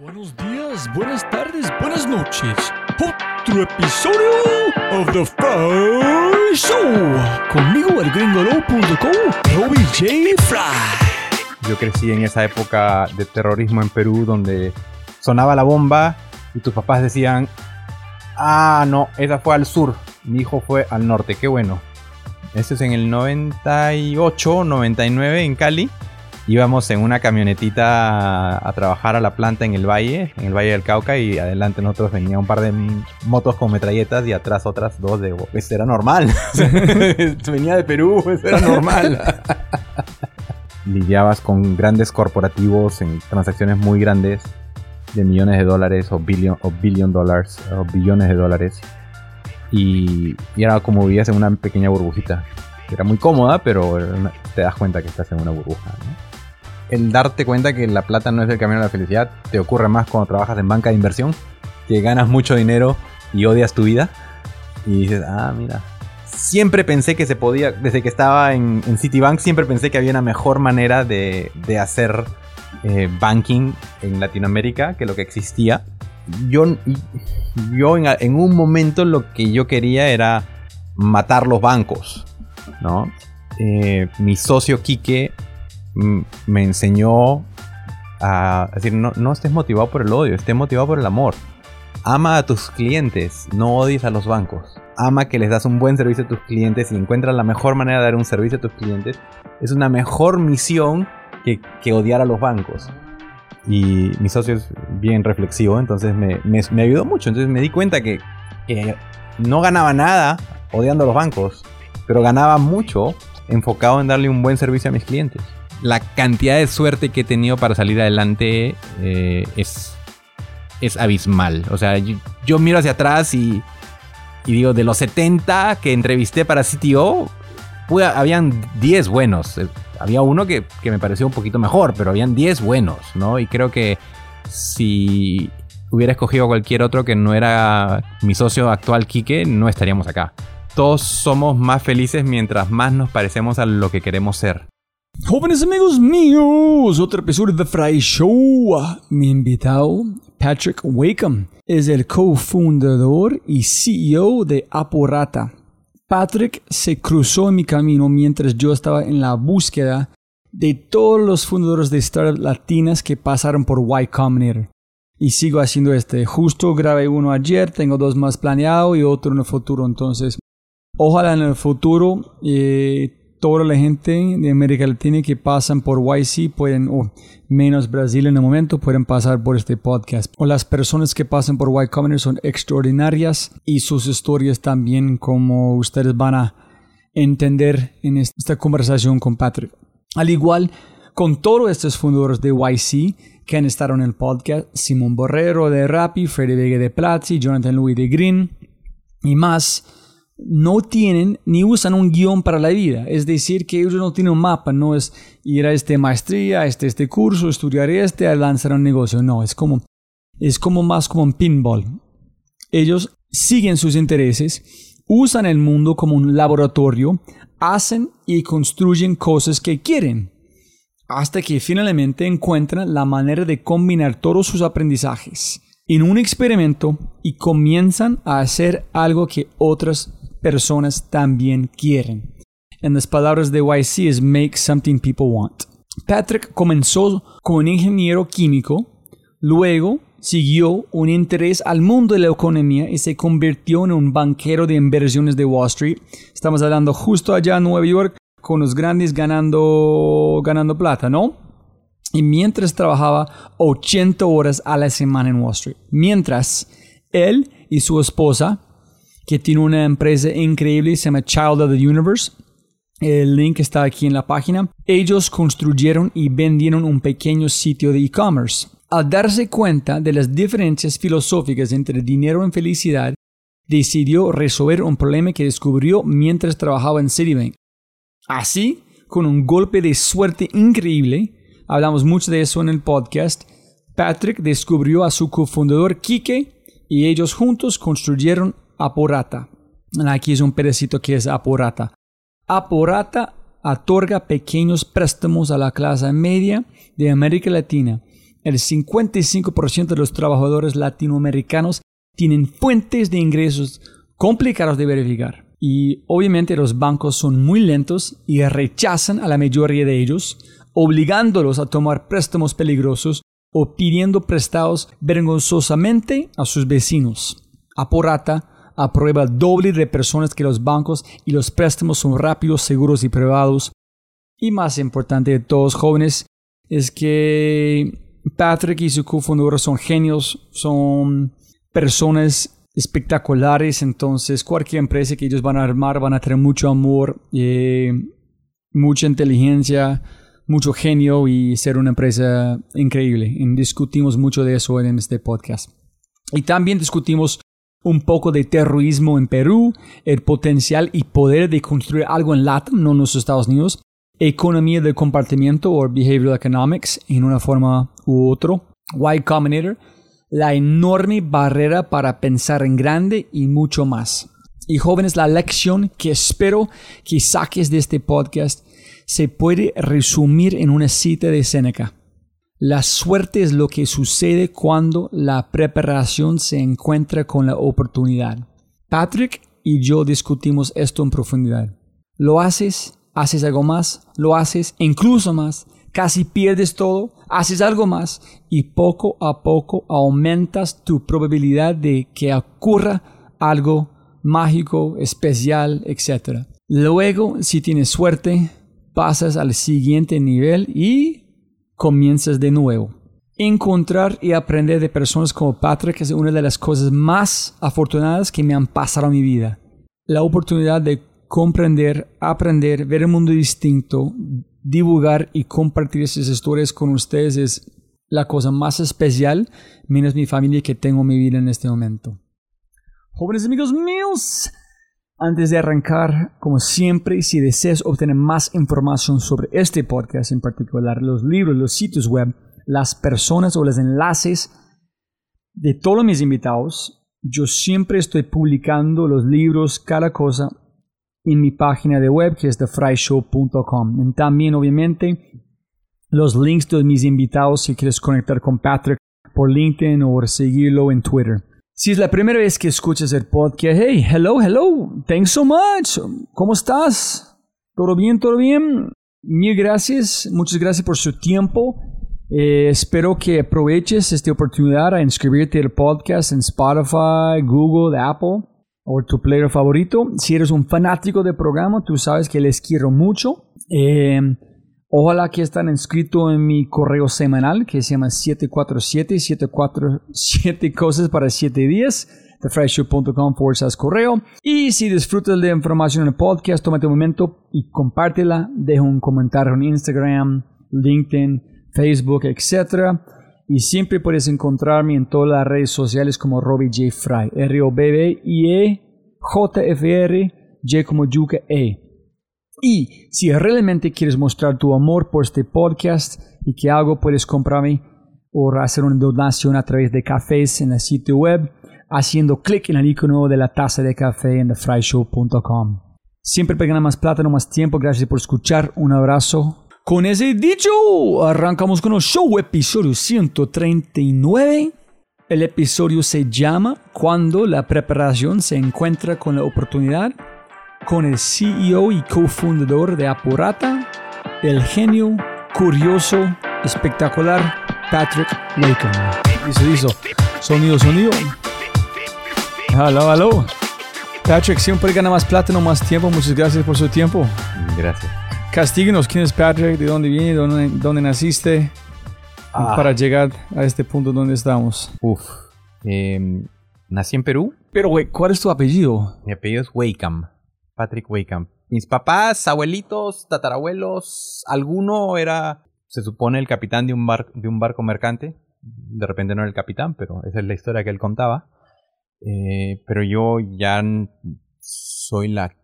Buenos días, buenas tardes, buenas noches. Otro episodio of The Fry Show. Conmigo el gringolo.com, Robbie J. Fry. Yo crecí en esa época de terrorismo en Perú donde sonaba la bomba y tus papás decían, ah, no, esa fue al sur, mi hijo fue al norte, qué bueno. Eso es en el 98, 99 en Cali. Íbamos en una camionetita a, trabajar a la planta en el valle, en el Valle del Cauca, y adelante nosotros venía un par de motos con metralletas y atrás otras dos de... Eso era normal. venía de Perú, eso era normal. Lidiabas con grandes corporativos en transacciones muy grandes de millones de dólares o billion, o billion dollars o billones de dólares. Y, era como vivías en una pequeña burbujita. Era muy cómoda, pero te das cuenta que estás en una burbuja. ¿no? El darte cuenta que la plata no es el camino a la felicidad te ocurre más cuando trabajas en banca de inversión, que ganas mucho dinero y odias tu vida. Y dices, ah, mira. Siempre pensé que se podía, desde que estaba en, Citibank, siempre pensé que había una mejor manera de, hacer eh, banking en Latinoamérica que lo que existía. Yo, yo en, un momento lo que yo quería era matar los bancos, ¿no? Eh, mi socio Quique me enseñó a decir, no, no estés motivado por el odio, estés motivado por el amor. Ama a tus clientes, no odies a los bancos. Ama que les das un buen servicio a tus clientes y encuentras la mejor manera de dar un servicio a tus clientes. Es una mejor misión que, que odiar a los bancos. Y mi socio es bien reflexivo, entonces me, me, ayudó mucho. Entonces me di cuenta que, que no ganaba nada odiando a los bancos, pero ganaba mucho enfocado en darle un buen servicio a mis clientes la cantidad de suerte que he tenido para salir adelante eh, es, es abismal. O sea, yo, miro hacia atrás y, digo, de los 70 que entrevisté para CTO, habían 10 buenos. Eh, había uno que, que, me pareció un poquito mejor, pero habían 10 buenos, ¿no? Y creo que si hubiera escogido cualquier otro que no era mi socio actual, Quique, no estaríamos acá. Todos somos más felices mientras más nos parecemos a lo que queremos ser. Jóvenes amigos míos, otro episodio de Fry Show. Mi invitado, Patrick Wakeham, es el cofundador y CEO de Aporata. Patrick se cruzó en mi camino mientras yo estaba en la búsqueda de todos los fundadores de startups latinas que pasaron por Y Combinator. Y sigo haciendo este. Justo grabé uno ayer, tengo dos más planeados y otro en el futuro. Entonces, ojalá en el futuro eh, toda la gente de América Latina que pasan por YC pueden, o menos Brasil en el momento, pueden pasar por este podcast. O las personas que pasan por Y Combinator son extraordinarias y sus historias también, como ustedes van a entender en esta conversación con Patrick. Al igual con todos estos fundadores de YC que han estado en el podcast, Simón Borrero de Rappi, Freddy Vega de Platzi, Jonathan Louis de Green y más no tienen ni usan un guion para la vida. Es decir, que ellos no tienen un mapa, no es ir a este maestría, a este, este curso, estudiar este, a lanzar un negocio. No, es como, es como más como un pinball. Ellos siguen sus intereses, usan el mundo como un laboratorio, hacen y construyen cosas que quieren, hasta que finalmente encuentran la manera de combinar todos sus aprendizajes en un experimento y comienzan a hacer algo que otras personas también quieren. En las palabras de YC es make something people want. Patrick comenzó como un ingeniero químico, luego siguió un interés al mundo de la economía y se convirtió en un banquero de inversiones de Wall Street. Estamos hablando justo allá en Nueva York con los grandes ganando, ganando plata, ¿no? Y mientras trabajaba 80 horas a la semana en Wall Street. Mientras él y su esposa que tiene una empresa increíble, se llama Child of the Universe. El link está aquí en la página. Ellos construyeron y vendieron un pequeño sitio de e-commerce. Al darse cuenta de las diferencias filosóficas entre dinero y felicidad, decidió resolver un problema que descubrió mientras trabajaba en Citibank. Así, con un golpe de suerte increíble, hablamos mucho de eso en el podcast, Patrick descubrió a su cofundador Kike y ellos juntos construyeron Aporata. Aquí es un pedacito que es Aporata. Aporata otorga pequeños préstamos a la clase media de América Latina El 55% de los trabajadores latinoamericanos tienen fuentes de ingresos complicados de verificar. Y obviamente los bancos son muy lentos y rechazan a la mayoría de ellos, obligándolos a tomar préstamos peligrosos o pidiendo prestados vergonzosamente a sus vecinos. Aporata aprueba doble de personas que los bancos y los préstamos son rápidos, seguros y privados. Y más importante de todos jóvenes es que Patrick y su cofundador son genios, son personas espectaculares, entonces cualquier empresa que ellos van a armar van a tener mucho amor, eh, mucha inteligencia, mucho genio y ser una empresa increíble. Discutimos mucho de eso en este podcast. Y también discutimos un poco de terrorismo en Perú, el potencial y poder de construir algo en Latin, no en los Estados Unidos, economía de compartimiento o behavioral economics en una forma u otro, Y Combinator, la enorme barrera para pensar en grande y mucho más. Y jóvenes, la lección que espero que saques de este podcast se puede resumir en una cita de Seneca. La suerte es lo que sucede cuando la preparación se encuentra con la oportunidad. Patrick y yo discutimos esto en profundidad. ¿Lo haces? haces algo más, lo haces incluso más, casi pierdes todo, haces algo más y poco a poco aumentas tu probabilidad de que ocurra algo mágico, especial, etc. Luego, si tienes suerte, pasas al siguiente nivel y comienzas de nuevo. Encontrar y aprender de personas como Patrick es una de las cosas más afortunadas que me han pasado en mi vida. La oportunidad de comprender, aprender, ver el mundo distinto, divulgar y compartir esas historias con ustedes es la cosa más especial, menos mi familia que tengo en mi vida en este momento. Jóvenes amigos míos, antes de arrancar, como siempre, si deseas obtener más información sobre este podcast en particular, los libros, los sitios web, las personas o los enlaces de todos mis invitados, yo siempre estoy publicando los libros, cada cosa en mi página de web que es thefryshow.com. También obviamente los links de mis invitados si quieres conectar con Patrick por LinkedIn o seguirlo en Twitter. Si es la primera vez que escuchas el podcast, hey, hello, hello, thanks so much. ¿Cómo estás? ¿Todo bien? ¿Todo bien? Mil gracias, muchas gracias por su tiempo. Eh, espero que aproveches esta oportunidad a inscribirte al podcast en Spotify, Google, Apple o tu player favorito. Si eres un fanático del programa, tú sabes que les quiero mucho. Eh, ojalá que estén inscritos en mi correo semanal que se llama 747 747 cosas para 7 días thefreshshow.com fuerzas correo. Y si disfrutas de información en el podcast, tómate un momento y compártela. Deja un comentario en Instagram, LinkedIn, Facebook, etc. Y siempre puedes encontrarme en todas las redes sociales como Robbie J. Fry. R-O-B-B-I-E J-F-R J como Yuka E. Y si realmente quieres mostrar tu amor por este podcast y que algo puedes comprarme o hacer una donación a través de cafés en el sitio web haciendo clic en el icono de la taza de café en thefryshow.com. Siempre pegan más plata, no más tiempo. Gracias por escuchar. Un abrazo. Con ese dicho, arrancamos con el show episodio 139. El episodio se llama Cuando la preparación se encuentra con la oportunidad, con el CEO y cofundador de Apurata, el genio, curioso, espectacular Patrick Laken. Hizo, hizo. Sonido, sonido. Aló, aló. Patrick, siempre gana más plata, no más tiempo. Muchas gracias por su tiempo. Gracias. Castíguenos quién es Patrick, de dónde viene, dónde, dónde naciste, Ah. para llegar a este punto donde estamos. Uf. Em, nací en Perú. Pero, güey, ¿cuál es tu apellido? Mi apellido es Wakeham. Patrick Wakeham. Mis papás, abuelitos, tatarabuelos, alguno era, se supone, el capitán de un, bar- de un barco mercante. De repente no era el capitán, pero esa es la historia que él contaba. Eh, pero yo ya soy la,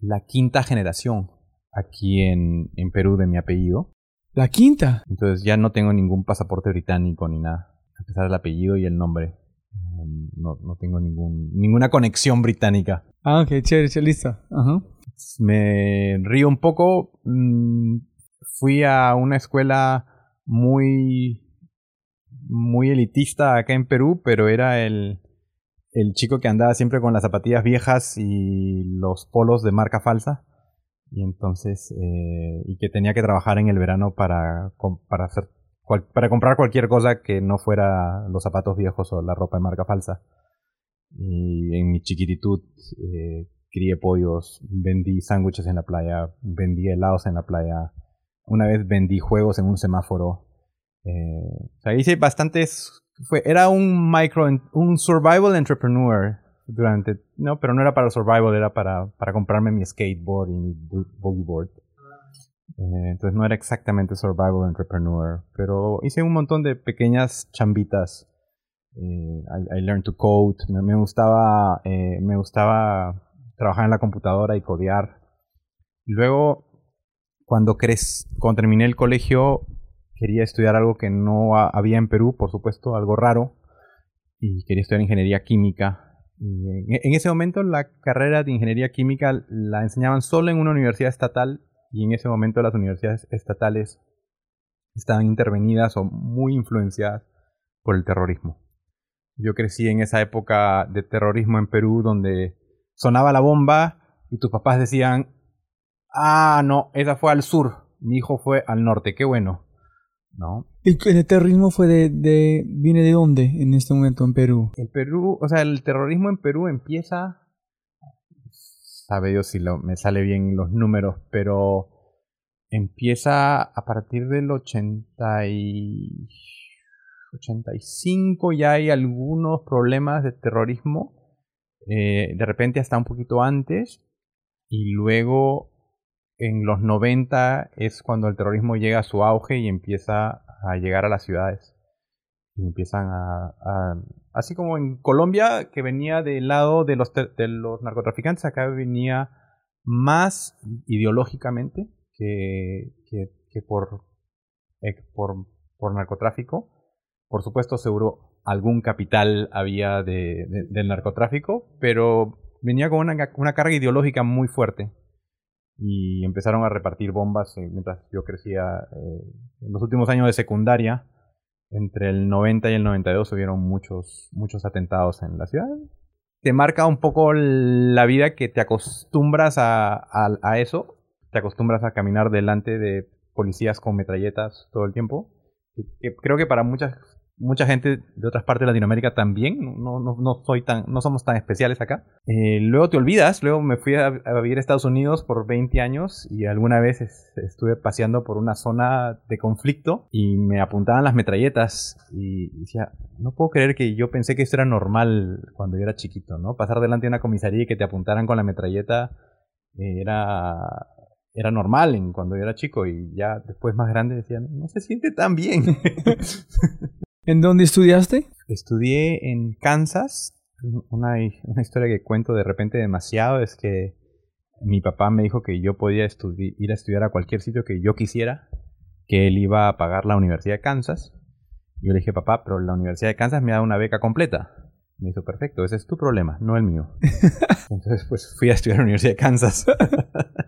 la quinta generación aquí en, en Perú de mi apellido. La quinta. Entonces ya no tengo ningún pasaporte británico ni nada. A pesar del apellido y el nombre. Eh, No, no tengo ningún, ninguna conexión británica. Ah, ok, chévere, chévere, lista. Ajá. Me río un poco. Mm, Fui a una escuela muy muy elitista acá en Perú, pero era el, el chico que andaba siempre con las zapatillas viejas y los polos de marca falsa. Y entonces, eh, y que tenía que trabajar en el verano para, para, hacer, para comprar cualquier cosa que no fuera los zapatos viejos o la ropa de marca falsa. Y en mi chiquititud eh, crié pollos, vendí sándwiches en la playa, vendí helados en la playa. Una vez vendí juegos en un semáforo. Eh, o sea, hice bastantes fue, era un micro, un survival entrepreneur durante, no, pero no era para survival, era para, para comprarme mi skateboard y mi boogie board. Eh, entonces no era exactamente survival entrepreneur, pero hice un montón de pequeñas chambitas. Eh, I, learned to code, me, gustaba, eh, me gustaba trabajar en la computadora y codear. Luego, cuando, cuando terminé el colegio, quería estudiar algo que no había en Perú, por supuesto, algo raro, y quería estudiar ingeniería química. en, ese momento la carrera de ingeniería química la enseñaban solo en una universidad estatal y en ese momento las universidades estatales estaban intervenidas o muy influenciadas por el terrorismo. Yo crecí en esa época de terrorismo en Perú donde sonaba la bomba y tus papás decían, ah, no, esa fue al sur, mi hijo fue al norte, qué bueno. ¿no? ¿El, terrorismo fue de, viene de dónde en este momento en Perú? El Perú, o sea, el terrorismo en Perú empieza, sabe Dios si lo, me sale bien los números, pero empieza a partir del 80 y 85 ya hay algunos problemas de terrorismo, eh, de repente hasta un poquito antes, y luego en los 90 es cuando el terrorismo llega a su auge y empieza a llegar a las ciudades. Y empiezan a, así como en Colombia, que venía del lado de los, de los narcotraficantes, acá venía más ideológicamente que, que, por, eh, por, por, narcotráfico. Por supuesto, seguro algún capital había de, del narcotráfico, pero venía con una, carga ideológica muy fuerte y empezaron a repartir bombas eh, mientras yo crecía. Eh, en los últimos años de secundaria, entre el 90 y el 92 hubieron muchos, muchos atentados en la ciudad. Te marca un poco la vida que te acostumbras a, eso, te acostumbras a caminar delante de policías con metralletas todo el tiempo. creo que para muchas mucha gente de otras partes de Latinoamérica también, no, no, no, soy tan, no somos tan especiales acá. Eh, luego te olvidas, luego me fui a, vivir a Estados Unidos por 20 años y alguna vez estuve paseando por una zona de conflicto y me apuntaban las metralletas y decía, no puedo creer que yo pensé que esto era normal cuando yo era chiquito, ¿no? Pasar delante de una comisaría y que te apuntaran con la metralleta eh, era era normal cuando yo era chico y ya después más grande decían, no se siente tan bien. ¿En dónde estudiaste? Estudié en Kansas. Una, una, historia que cuento de repente demasiado es que mi papá me dijo que yo podía ir a estudiar a cualquier sitio que yo quisiera, que él iba a pagar la Universidad de Kansas. Yo le dije, papá, pero la Universidad de Kansas me da una beca completa. Me dijo, perfecto, ese es tu problema, no el mío. Entonces, pues fui a estudiar a la Universidad de Kansas.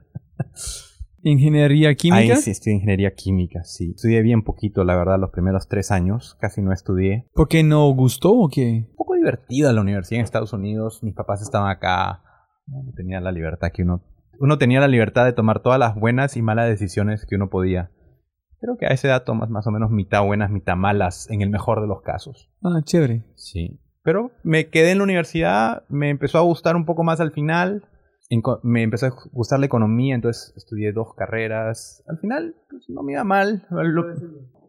¿Ingeniería química? Ahí sí estudié ingeniería química, sí. Estudié bien poquito, la verdad, los primeros tres años. Casi no estudié. ¿Por qué no gustó o qué? Un poco divertida la universidad en Estados Unidos. Mis papás estaban acá. No tenía la libertad que uno... Uno tenía la libertad de tomar todas las buenas y malas decisiones que uno podía. Creo que a esa edad tomas más o menos mitad buenas, mitad malas, en el mejor de los casos. Ah, chévere. Sí. Pero me quedé en la universidad, me empezó a gustar un poco más al final me empezó a gustar la economía, entonces estudié dos carreras. Al final, pues, no me iba mal.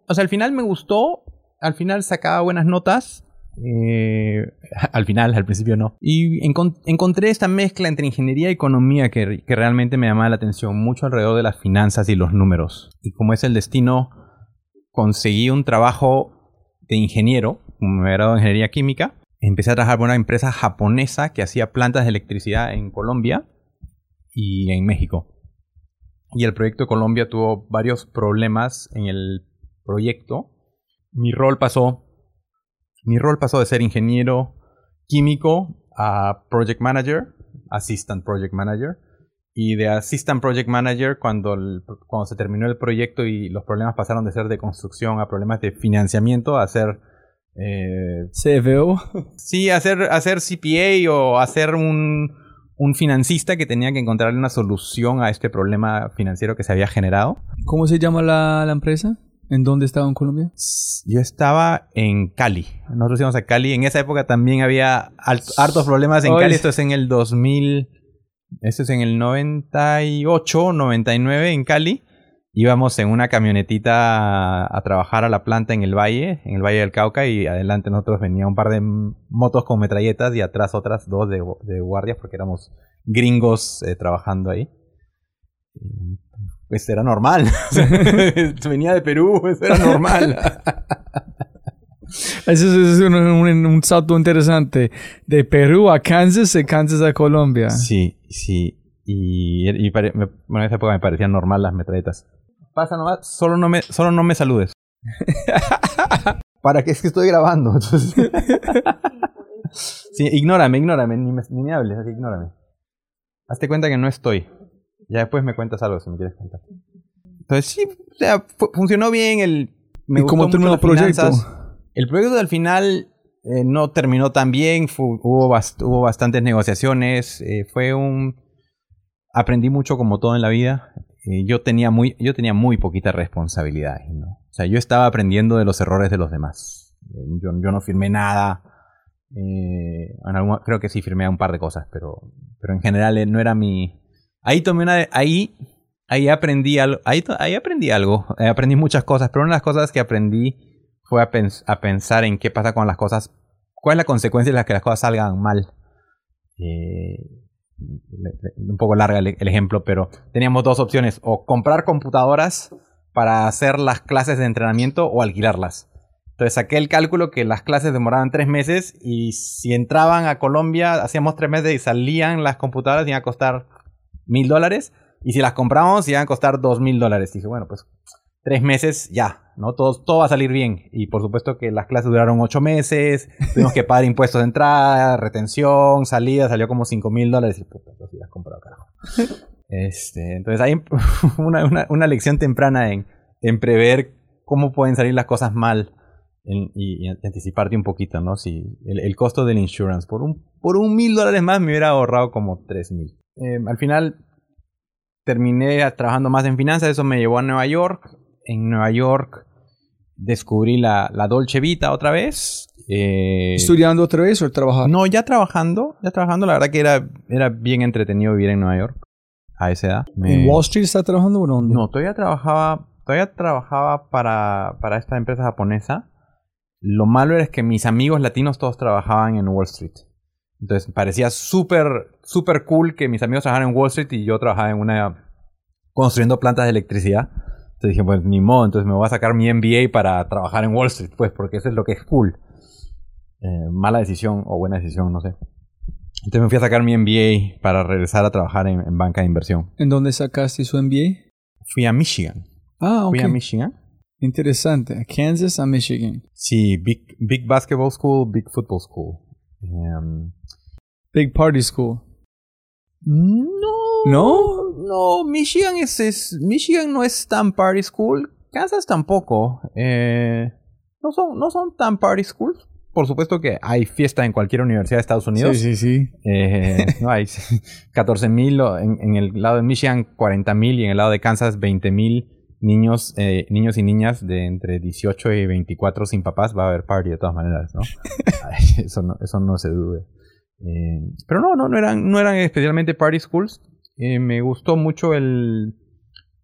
o sea, al final me gustó, al final sacaba buenas notas. Eh, al final, al principio no. Y encontré esta mezcla entre ingeniería y economía que, realmente me llamaba la atención, mucho alrededor de las finanzas y los números. Y como es el destino, conseguí un trabajo de ingeniero, me graduado en ingeniería química, empecé a trabajar por una empresa japonesa que hacía plantas de electricidad en Colombia y en México. Y el proyecto de Colombia tuvo varios problemas en el proyecto. Mi rol pasó, mi rol pasó de ser ingeniero químico a project manager, assistant project manager. Y de assistant project manager, cuando, cuando se terminó el proyecto y los problemas pasaron de ser de construcción a problemas de financiamiento, a ser Eh, CFO. sí, hacer, hacer CPA o hacer un, un financista que tenía que encontrarle una solución a este problema financiero que se había generado. ¿Cómo se llama la, la empresa? ¿En dónde estaba en Colombia? Yo estaba en Cali. Nosotros íbamos a Cali. En esa época también había hartos problemas en Oye. Cali. Esto es en el 2000. Esto es en el 98, 99 en Cali. Íbamos en una camionetita a, a trabajar a la planta en el valle, en el Valle del Cauca, y adelante nosotros venía un par de motos con metralletas y atrás otras dos de, de guardias porque éramos gringos eh, trabajando ahí. Pues era normal. venía de Perú, eso era normal. Eso es, es un, un- un salto interesante. De Perú a Kansas, de Kansas a Colombia. Sí, sí. Y, y pare- me- bueno, en esa época me parecían normal las metralletas. Pasa nomás, solo no me, solo no me saludes. ¿Para qué es que estoy grabando? Entonces- sí, ignórame, ignórame, ni me, ni me hables, así ignórame. Hazte cuenta que no estoy. Ya después me cuentas algo si me quieres contar. Entonces sí, o sea, fu- funcionó bien el... Me ¿Y cómo terminó el proyecto? finanzas. El proyecto al final eh, no terminó tan bien, hubo, bast- hubo bastantes negociaciones, eh, fue un... Aprendí mucho como todo en la vida. Eh, yo, tenía muy, yo tenía muy poquita responsabilidad. O sea, yo estaba aprendiendo de los errores de los demás. Eh, yo, yo no firmé nada. Eh, creo que sí firmé un par de cosas, pero, pero en general no era mi... Ahí tomé una... Ahí, ahí aprendí algo. Ahí, ahí aprendí algo. Aprendí muchas cosas, pero una de las cosas que aprendí fue a, pens- a pensar en qué pasa con las cosas. ¿Cuál es la consecuencia de las que las cosas salgan mal? Eh, un poco larga el, ejemplo, pero teníamos dos opciones. O comprar computadoras para hacer las clases de entrenamiento o alquilarlas. Entonces saqué el cálculo que las clases demoraban tres meses y si entraban a Colombia, hacíamos tres meses y salían las computadoras, iban a costar mil dólares. Y si las comprábamos, iban a costar dos mil dólares. Dije, bueno, pues tres meses ya, ¿no? Todo, todo va a salir bien. Y por supuesto que las clases duraron ocho meses, tuvimos que pagar impuestos de entrada, retención, salida, salió como cinco mil dólares. Y puta, las comprado, carajo. Este, entonces hay una, lección temprana en, prever cómo pueden salir las cosas mal y, anticiparte un poquito, ¿no? Si el, el costo del insurance por un por mil dólares más me hubiera ahorrado como tres mil. Eh, al final terminé trabajando más en finanzas, eso me llevó a Nueva York. En Nueva York descubrí la, la Dolce Vita otra vez. Eh, ¿Estudiando otra vez o trabajando? no, ya trabajando, ya trabajando, la verdad que era, era bien entretenido vivir en Nueva York a esa edad. Me- ¿En Wall Street está trabajando o dónde? no, todavía trabajaba, todavía trabajaba para, para esta empresa japonesa. Lo malo era que mis amigos latinos todos trabajaban en Wall Street. Entonces parecía súper, súper cool que mis amigos trabajaran en Wall Street y yo trabajaba en una, construyendo plantas de electricidad. Entonces dije, pues ni modo, entonces me voy a sacar mi MBA para trabajar en Wall Street, pues, porque eso es lo que es cool. Eh, mala decisión o buena decisión, no sé. Entonces me fui a sacar mi MBA para regresar a trabajar en, en banca de inversión. ¿En dónde sacaste su MBA? Fui a Michigan. Ah, ok. Fui a Michigan. Interesante. Kansas a Michigan. Sí, Big, big Basketball School, Big Football School. Em, Big Party School. no. ¿No? No, Michigan es, es- Michigan no es tan party school. Kansas tampoco. Eh, no, son, no son tan party schools. Por supuesto que hay fiesta en cualquier universidad de Estados Unidos. Sí, sí, sí. Eh, no hay 14 mil en, en el lado de Michigan 40 mil y en el lado de Kansas 20 mil niños eh, niños y niñas de entre 18 y 24 sin papás va a haber party de todas maneras no eso no eso no se dude Eh, pero no no no eran no eran especialmente party schools Eh, me gustó mucho el,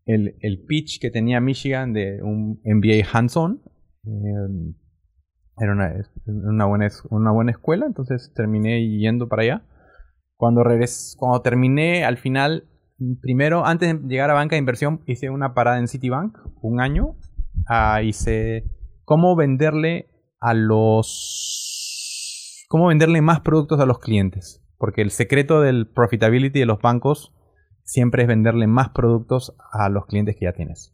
el el pitch que tenía Michigan de un MBA hands-on Eh, era una, una, buena, una buena escuela, entonces terminé yendo para allá. Cuando, regres, cuando terminé, al final, primero, antes de llegar a banca de inversión, hice una parada en Citibank, un año. Hice cómo venderle a los... cómo venderle más productos a los clientes. Porque el secreto del profitability de los bancos siempre es venderle más productos a los clientes que ya tienes.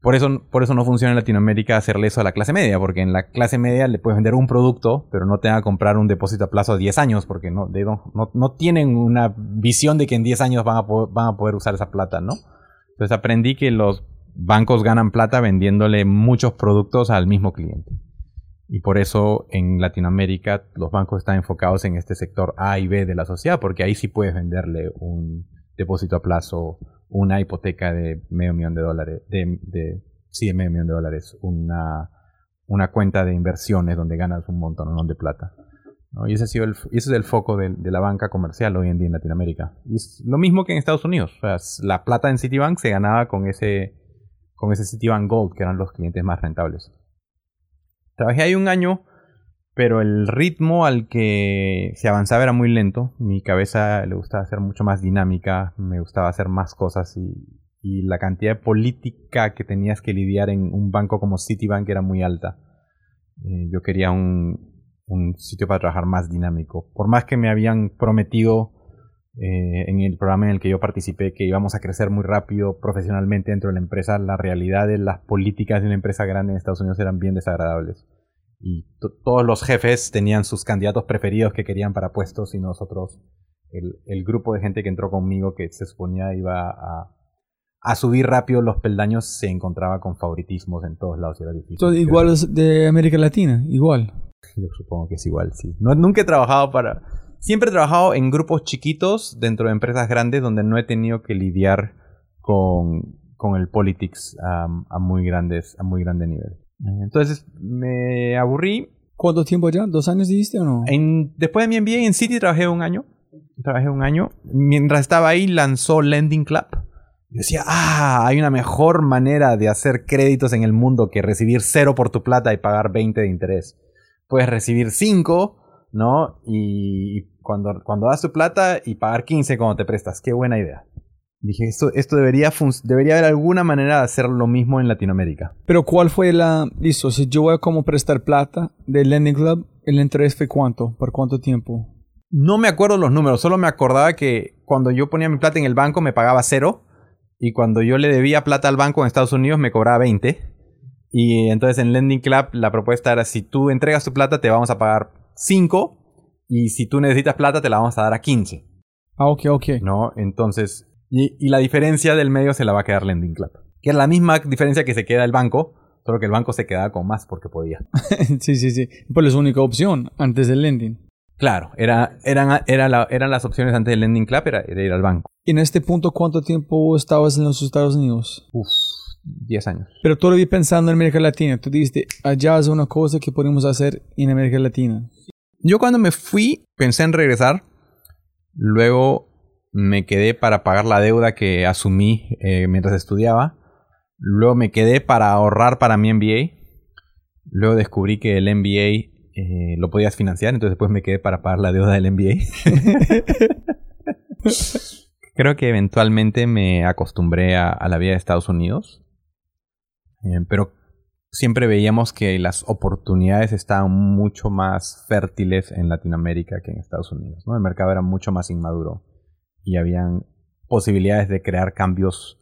Por eso, por eso no funciona en Latinoamérica hacerle eso a la clase media, porque en la clase media le puedes vender un producto, pero no te van a comprar un depósito a plazo a 10 años, porque no, tienen una visión de que en 10 años van a, po- van a poder usar esa plata, ¿no? Entonces aprendí que los bancos ganan plata vendiéndole muchos productos al mismo cliente. Y por eso en Latinoamérica los bancos están enfocados en este sector A y B de la sociedad, porque ahí sí puedes venderle un depósito a plazo, una hipoteca de medio millón de dólares, de, de sí, de medio millón de dólares, una, una cuenta de inversiones donde ganas un montón de plata. Y ese, ha sido el, es el foco de, la banca comercial hoy en día en Latinoamérica. Y es lo mismo que en Estados Unidos. la plata en Citibank se ganaba con ese, con ese Citibank Gold, que eran los clientes más rentables. Trabajé ahí un año, pero el ritmo al que se avanzaba era muy lento. Mi cabeza le gustaba ser mucho más dinámica, me gustaba hacer más cosas y, la cantidad de política que tenías que lidiar en un banco como Citibank era muy alta. Eh, yo quería un, un sitio para trabajar más dinámico. Por más que me habían prometido eh, en el programa en el que yo participé que íbamos a crecer muy rápido profesionalmente dentro de la empresa, la realidad de las políticas de una empresa grande en Estados Unidos eran bien desagradables. Y todos los jefes tenían sus candidatos preferidos que querían para puestos y nosotros, el, el grupo de gente que entró conmigo que se suponía iba a, a subir rápido los peldaños se encontraba con favoritismos en todos lados y era difícil. Igual de América Latina, igual. Yo supongo que es igual, sí. No, nunca he trabajado para... Siempre he trabajado en grupos chiquitos dentro de empresas grandes donde no he tenido que lidiar con, con el politics a, muy grandes, a muy grande nivel. Entonces me aburrí. ¿Cuánto tiempo ya? ¿Dos años dijiste o no? En, después de mi MBA en City trabajé un año. Trabajé un año. Mientras estaba ahí lanzó Lending Club. Yo decía, ah, hay una mejor manera de hacer créditos en el mundo que recibir cero por tu plata y pagar 20 de interés puedes recibir 5, ¿no? Y cuando, cuando das tu plata y pagar 15 cuando te prestas. Qué buena idea. Dije, esto, esto debería, debería haber alguna manera de hacer lo mismo en Latinoamérica. Pero ¿cuál fue la... Listo, si yo voy a como prestar plata del Lending Club, ¿el interés fue cuánto? ¿Por cuánto tiempo? No me acuerdo los números, solo me acordaba que cuando yo ponía mi plata en el banco me pagaba cero y cuando yo le debía plata al banco en Estados Unidos me cobraba 20 y entonces en Lending Club la propuesta era si tú entregas tu plata te vamos a pagar 5 y si tú necesitas plata te la vamos a dar a 15. Ah, ok, ok. ¿No? Entonces, y, la diferencia del medio se la va a quedar Lending Club. Que es la misma diferencia que se queda el banco, solo que el banco se quedaba con más porque podía. sí, sí, sí. Pues es la única opción antes del lending. Claro, era, eran, era eran las opciones antes del Lending Club, era, era ir al banco. ¿Y en este punto cuánto tiempo estabas en los Estados Unidos? Uf, 10 años. Pero todavía pensando en América Latina, tú dijiste, allá es una cosa que podemos hacer en América Latina. Yo cuando me fui pensé en regresar, luego me quedé para pagar la deuda que asumí eh, mientras estudiaba, luego me quedé para ahorrar para mi MBA, luego descubrí que el MBA eh, lo podías financiar, entonces después me quedé para pagar la deuda del MBA. Creo que eventualmente me acostumbré a, la vida de Estados Unidos. Eh, pero siempre veíamos que las oportunidades estaban mucho más fértiles en Latinoamérica que en Estados Unidos. El mercado era mucho más inmaduro y habían posibilidades de crear cambios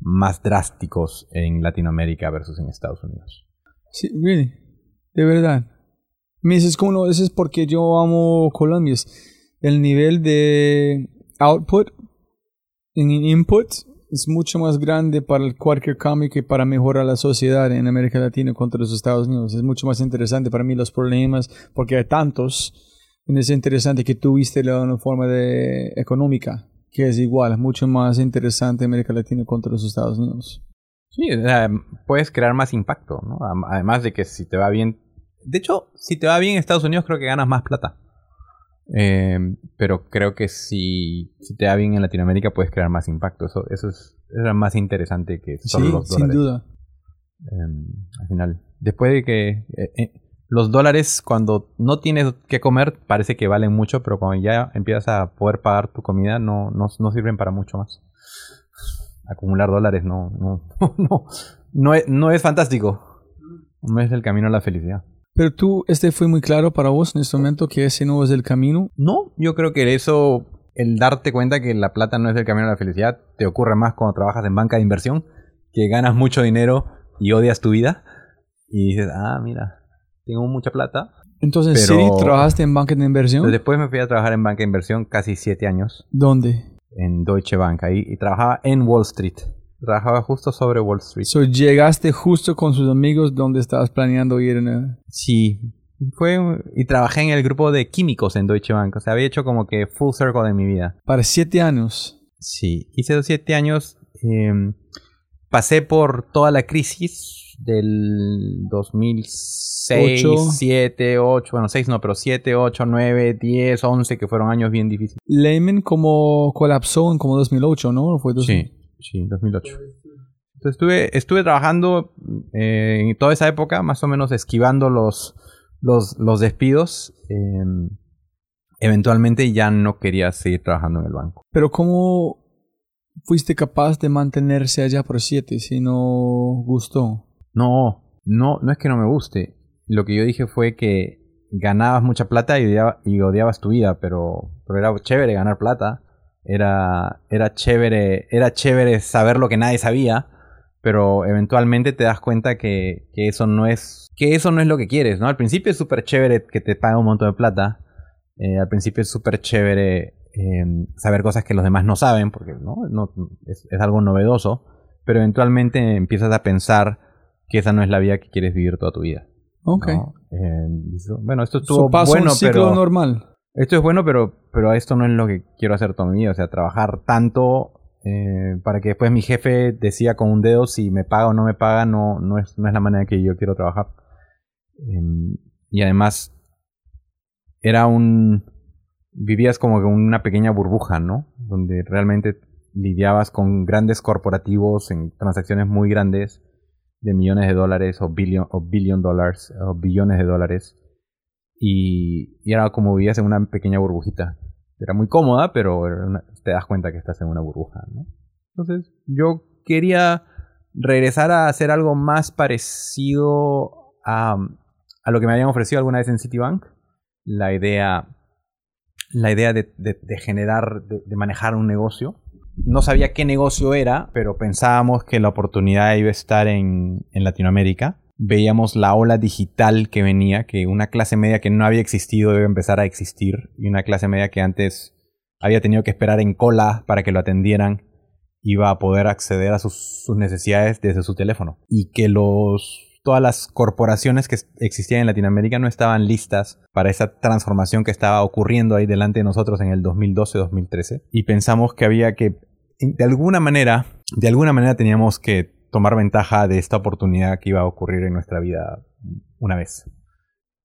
más drásticos en Latinoamérica versus en Estados Unidos. Sí, de verdad. Me dices como no, eso es porque yo amo Colombia. El nivel de output en input es mucho más grande para cualquier cambio que para mejorar la sociedad en América Latina contra los Estados Unidos. Es mucho más interesante para mí los problemas porque hay tantos. Y es interesante que tú viste una forma de económica que es igual, es mucho más interesante América Latina contra los Estados Unidos. Sí, puedes crear más impacto, ¿no? Además de que si te va bien, de hecho, si te va bien en Estados Unidos creo que ganas más plata. Eh, pero creo que si, si te va bien en Latinoamérica puedes crear más impacto. Eso, eso es, más interesante que solo los dólares. Sin duda. Em, al final. Después de que eh, eh, los dólares cuando no tienes que comer parece que valen mucho, pero cuando ya empiezas a poder pagar tu comida no, no, no sirven para mucho más. Acumular dólares no, no, no, no, es, no es fantástico. No es el camino a la felicidad. Pero tú, este fue muy claro para vos en este momento que ese no es el camino. No, yo creo que eso, el darte cuenta que la plata no es el camino a la felicidad, te ocurre más cuando trabajas en banca de inversión, que ganas mucho dinero y odias tu vida. Y dices, ah, mira, tengo mucha plata. Entonces, ¿sí trabajaste en banca de inversión? Después me fui a trabajar en banca de inversión casi siete años. ¿Dónde? En Deutsche Bank, ahí, y trabajaba en Wall Street. Trabajaba justo sobre Wall Street. So, llegaste justo con sus amigos donde estabas planeando ir en el... Sí, fue y trabajé en el grupo de químicos en Deutsche Bank. O sea, había hecho como que full circle en mi vida. Para siete años. Sí, hice los siete años. em, pasé por toda la crisis del 2006, Ocho. 7, 8, bueno, 6 no, pero 7, 8, 9, 10, 11, que fueron años bien difíciles. Lehman como colapsó en como 2008, ¿no? ¿O Fue 2000? Sí, sí, 2008. Entonces estuve, estuve trabajando eh, en toda esa época, más o menos esquivando los, los, los despidos. eh, eventualmente ya no quería seguir trabajando en el banco. Pero ¿cómo fuiste capaz de mantenerse allá por siete si no gustó? No, no, no es que no me guste. Lo que yo dije fue que ganabas mucha plata y, odiaba- y odiabas tu vida, pero, pero era chévere ganar plata. Era, era chévere, era chévere saber lo que nadie sabía, pero eventualmente te das cuenta que, que eso no es, que eso no es lo que quieres, ¿no? Al principio es súper chévere que te pague un montón de plata. Eh, al principio es súper chévere eh, saber cosas que los demás no saben, porque ¿no? No- es, es algo novedoso, pero eventualmente empiezas a pensar que esa no es la vida que quieres vivir toda tu vida. Ok. ¿no? Eh, dices, bueno, esto estuvo bueno, un ciclo pero normal. Esto es bueno, pero, pero esto no es lo que quiero hacer toda mi vida. O sea, trabajar tanto eh, para que después mi jefe decida con un dedo si me paga o no me paga, no, no, es, no es la manera que yo quiero trabajar. Eh, y además, era un... Vivías como que una pequeña burbuja, ¿no? Donde realmente lidiabas con grandes corporativos en transacciones muy grandes de millones de dólares o billion, o billion dollars o billones de dólares y, era como vivías en una pequeña burbujita. Era muy cómoda, pero te das cuenta que estás en una burbuja, ¿no? Entonces, yo quería regresar a hacer algo más parecido a, a lo que me habían ofrecido alguna vez en Citibank. La idea, la idea de, de- de generar, de, de manejar un negocio. No sabía qué negocio era, pero pensábamos que la oportunidad iba a estar en, en Latinoamérica. Veíamos la ola digital que venía, que una clase media que no había existido a empezar a existir, y una clase media que antes había tenido que esperar en cola para que lo atendieran, iba a poder acceder a sus, sus necesidades desde su teléfono. Y que los todas las corporaciones que existían en Latinoamérica no estaban listas para esa transformación que estaba ocurriendo ahí delante de nosotros en el 2012-2013. Y pensamos que había que, de alguna manera, de alguna manera teníamos que tomar ventaja de esta oportunidad que iba a ocurrir en nuestra vida una vez.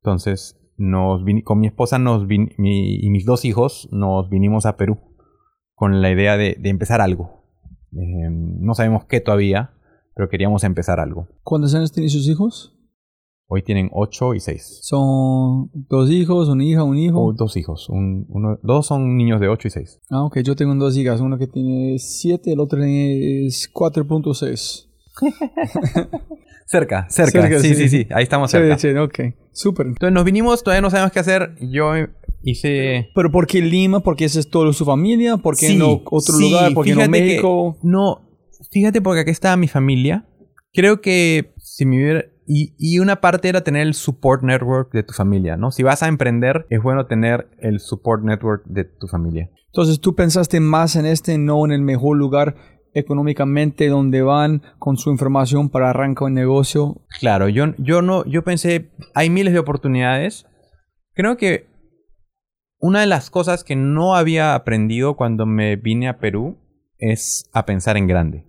Entonces, nos vin- con mi esposa nos vin- mi- y mis dos hijos nos vinimos a Perú con la idea de, de empezar algo. Eh, no sabemos qué todavía, pero queríamos empezar algo. ¿Cuántos años tienen sus hijos? Hoy tienen 8 y 6. Son dos hijos, una hija, un hijo. O dos hijos. Un- uno, dos son niños de 8 y 6. Ah, ok, yo tengo dos hijas, uno que tiene 7, el otro es 4.6. Cerca, cerca. Cerca, sí, sí. sí, sí. Ahí estamos cerca. Sí, sí, ok, súper. Entonces nos vinimos, todavía no sabemos qué hacer. Yo hice... ¿Pero por qué Lima? ¿Porque esa es toda su familia? ¿Por qué no otro lugar? ¿Por qué no fíjate que- México? No, fíjate porque aquí estaba mi familia. Creo que si me hubiera... Y, y una parte era tener el support network de tu familia, ¿no? Si vas a emprender, es bueno tener el support network de tu familia. Entonces tú pensaste más en este, no en el mejor lugar económicamente donde van con su información para arrancar un negocio. Claro, yo, yo no, yo pensé, hay miles de oportunidades. Creo que una de las cosas que no había aprendido cuando me vine a Perú es a pensar en grande.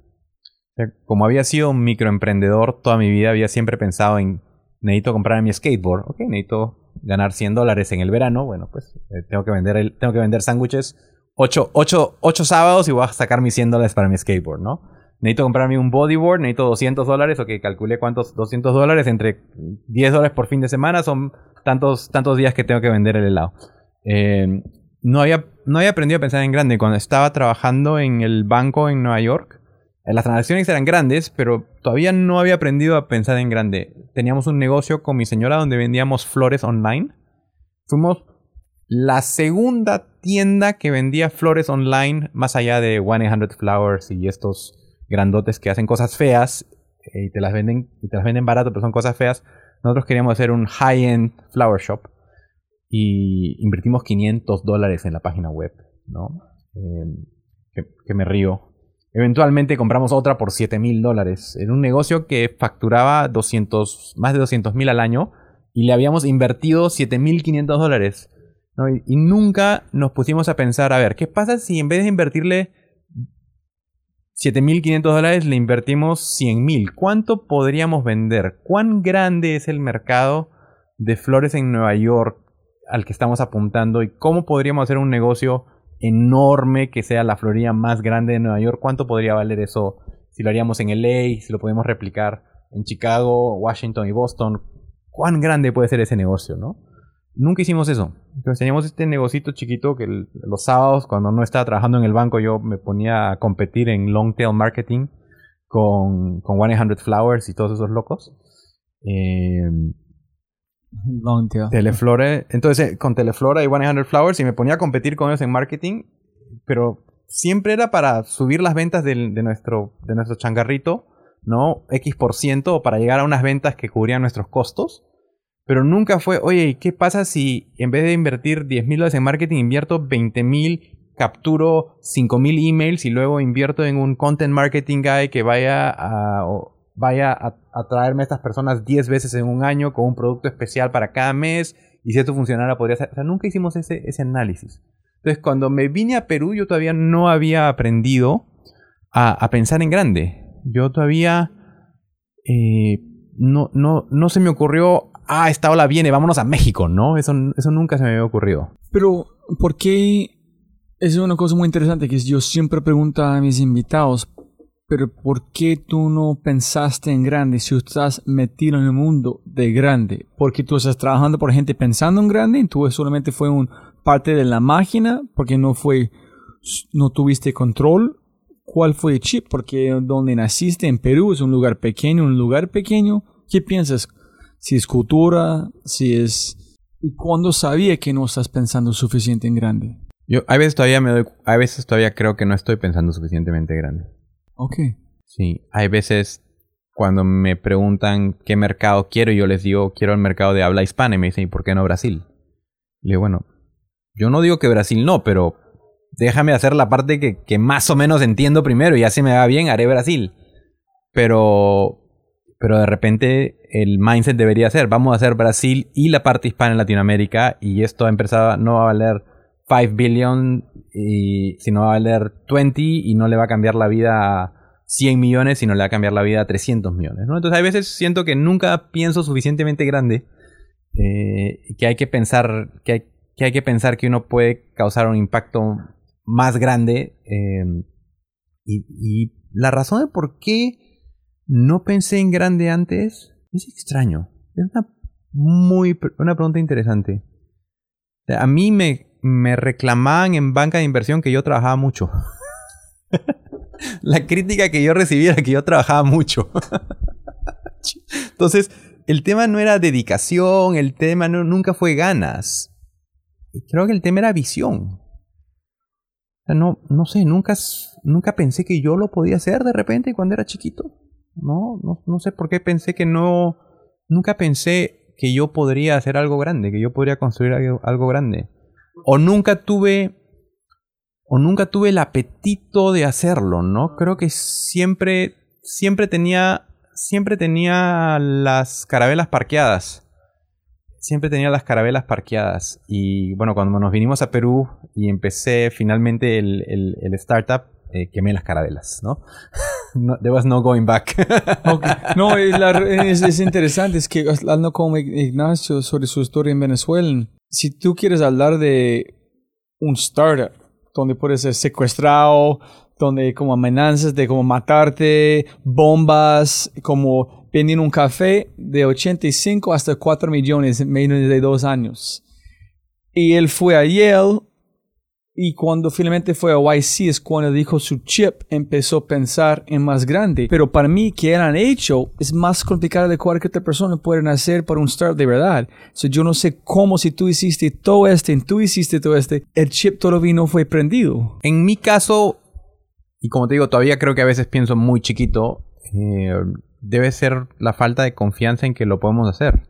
O sea, como había sido un microemprendedor toda mi vida, había siempre pensado en, necesito comprar mi skateboard, ok, necesito ganar 100 dólares en el verano, bueno, pues eh, tengo que vender, el, tengo que vender sándwiches 8, sábados y voy a sacar mis 100 dólares para mi skateboard, ¿no? Necesito comprarme un bodyboard, necesito 200 dólares, ok, calculé cuántos 200 dólares entre 10 dólares por fin de semana son tantos, tantos días que tengo que vender el helado. Eh, no, había, no había aprendido a pensar en grande. Cuando estaba trabajando en el banco en Nueva York, eh, las transacciones eran grandes, pero todavía no había aprendido a pensar en grande. Teníamos un negocio con mi señora donde vendíamos flores online. Fuimos la segunda tienda que vendía flores online, más allá de 100 Flowers y estos grandotes que hacen cosas feas eh, y te las venden y te las venden barato, pero son cosas feas. Nosotros queríamos hacer un high-end flower shop y invertimos 500 dólares en la página web, ¿no? Que, que me río. Eventualmente compramos otra por 7 mil dólares. En un negocio que facturaba 200, más de 200 mil al año y le habíamos invertido 7.500 dólares. Y, nunca nos pusimos a pensar, a ver, ¿qué pasa si en vez de invertirle 7.500 dólares le invertimos 100.000? ¿Cuánto podríamos vender? ¿Cuán grande es el mercado de flores en Nueva York al que estamos apuntando? ¿Y cómo podríamos hacer un negocio enorme que sea la florería más grande de Nueva York? ¿Cuánto podría valer eso si lo haríamos en LA, si lo podemos replicar en Chicago, Washington y Boston? ¿Cuán grande puede ser ese negocio, no? Nunca hicimos eso. Entonces teníamos este negocito chiquito que los sábados, cuando no estaba trabajando en el banco, yo me ponía a competir en long tail marketing con, con 100 Flowers y todos esos locos. Eh, long tail. Teleflore. Entonces, con Teleflora y 100 Flowers y me ponía a competir con ellos en marketing, pero siempre era para subir las ventas del, de, nuestro, de nuestro changarrito, ¿no? X por ciento para llegar a unas ventas que cubrían nuestros costos. Pero nunca fue, oye, ¿qué pasa si en vez de invertir 10 mil dólares en marketing, invierto 20 mil, capturo 5 mil emails y luego invierto en un content marketing guy que vaya a, vaya a, traerme a estas personas 10 veces en un año con un producto especial para cada mes? Y si esto funcionara, podría ser. O sea, nunca hicimos ese, ese análisis. Entonces, cuando me vine a Perú, yo todavía no había aprendido a, a pensar en grande. Yo todavía eh, no, no, no se me ocurrió ah, esta ola viene, vámonos a México, ¿no? Eso, eso nunca se me había ocurrido. Pero, ¿por qué? Es una cosa muy interesante que yo siempre pregunto a mis invitados, pero ¿por qué tú no pensaste en grande si estás metido en el mundo de grande? Porque tú estás trabajando por gente pensando en grande y tú solamente fue un parte de la máquina porque no fue, no tuviste control. ¿Cuál fue el chip? Porque donde naciste en Perú es un lugar pequeño, un lugar pequeño. ¿Qué piensas? Si es cultura, si es... ¿Y cuándo sabía que no estás pensando suficiente en grande? Yo a veces todavía me doy, a veces todavía creo que no estoy pensando suficientemente grande. Ok. Sí, hay veces cuando me preguntan qué mercado quiero, yo les digo quiero el mercado de habla hispana y me dicen ¿y por qué no Brasil? Y digo, bueno, yo no digo que Brasil no, pero déjame hacer la parte que, que más o menos entiendo primero y ya se me va bien, haré Brasil. Pero pero de repente el mindset debería ser, vamos a hacer Brasil y la parte hispana en Latinoamérica y esto empezado, no va a valer 5 billion, y, sino va a valer 20 y no le va a cambiar la vida a 100 millones, sino le va a cambiar la vida a 300 millones. Entonces hay veces siento que nunca pienso suficientemente grande, eh, que hay que pensar que hay, que hay que pensar que uno puede causar un impacto más grande. Eh, y, y la razón de por qué no pensé en grande antes. Es extraño. Es una muy una pregunta interesante. A mí me, me reclamaban en banca de inversión que yo trabajaba mucho. La crítica que yo recibía era que yo trabajaba mucho. Entonces, el tema no era dedicación, el tema nunca fue ganas. Creo que el tema era visión. no, no sé, nunca, nunca pensé que yo lo podía hacer de repente cuando era chiquito. No, no, no sé por qué pensé que no. Nunca pensé que yo podría hacer algo grande, que yo podría construir algo, grande. O nunca tuve. O nunca tuve el apetito de hacerlo, ¿no? Creo que siempre. Siempre tenía. Siempre tenía las carabelas parqueadas. Siempre tenía las carabelas parqueadas. Y bueno, cuando nos vinimos a Perú y empecé finalmente el, startup, eh, quemé las carabelas, ¿no? no there was no going back. No, es, interesante, es que hablando con Ignacio sobre su historia en Venezuela, si tú quieres hablar de un startup donde puedes ser secuestrado, donde como amenazas de como matarte, bombas, como vendiendo un café de 85 hasta 4 millones en menos de dos años. Y él fue a Yale y cuando finalmente fue a YC es cuando dijo su chip, empezó a pensar en más grande. Pero para mí, que han hecho, es más complicado de cualquier otra persona pueden hacer para un start de verdad. So, yo no sé cómo si tú hiciste todo este, tú hiciste todo este, el chip todavía no fue prendido. En mi caso, y como te digo, todavía creo que a veces pienso muy chiquito, eh, debe ser la falta de confianza en que lo podemos hacer.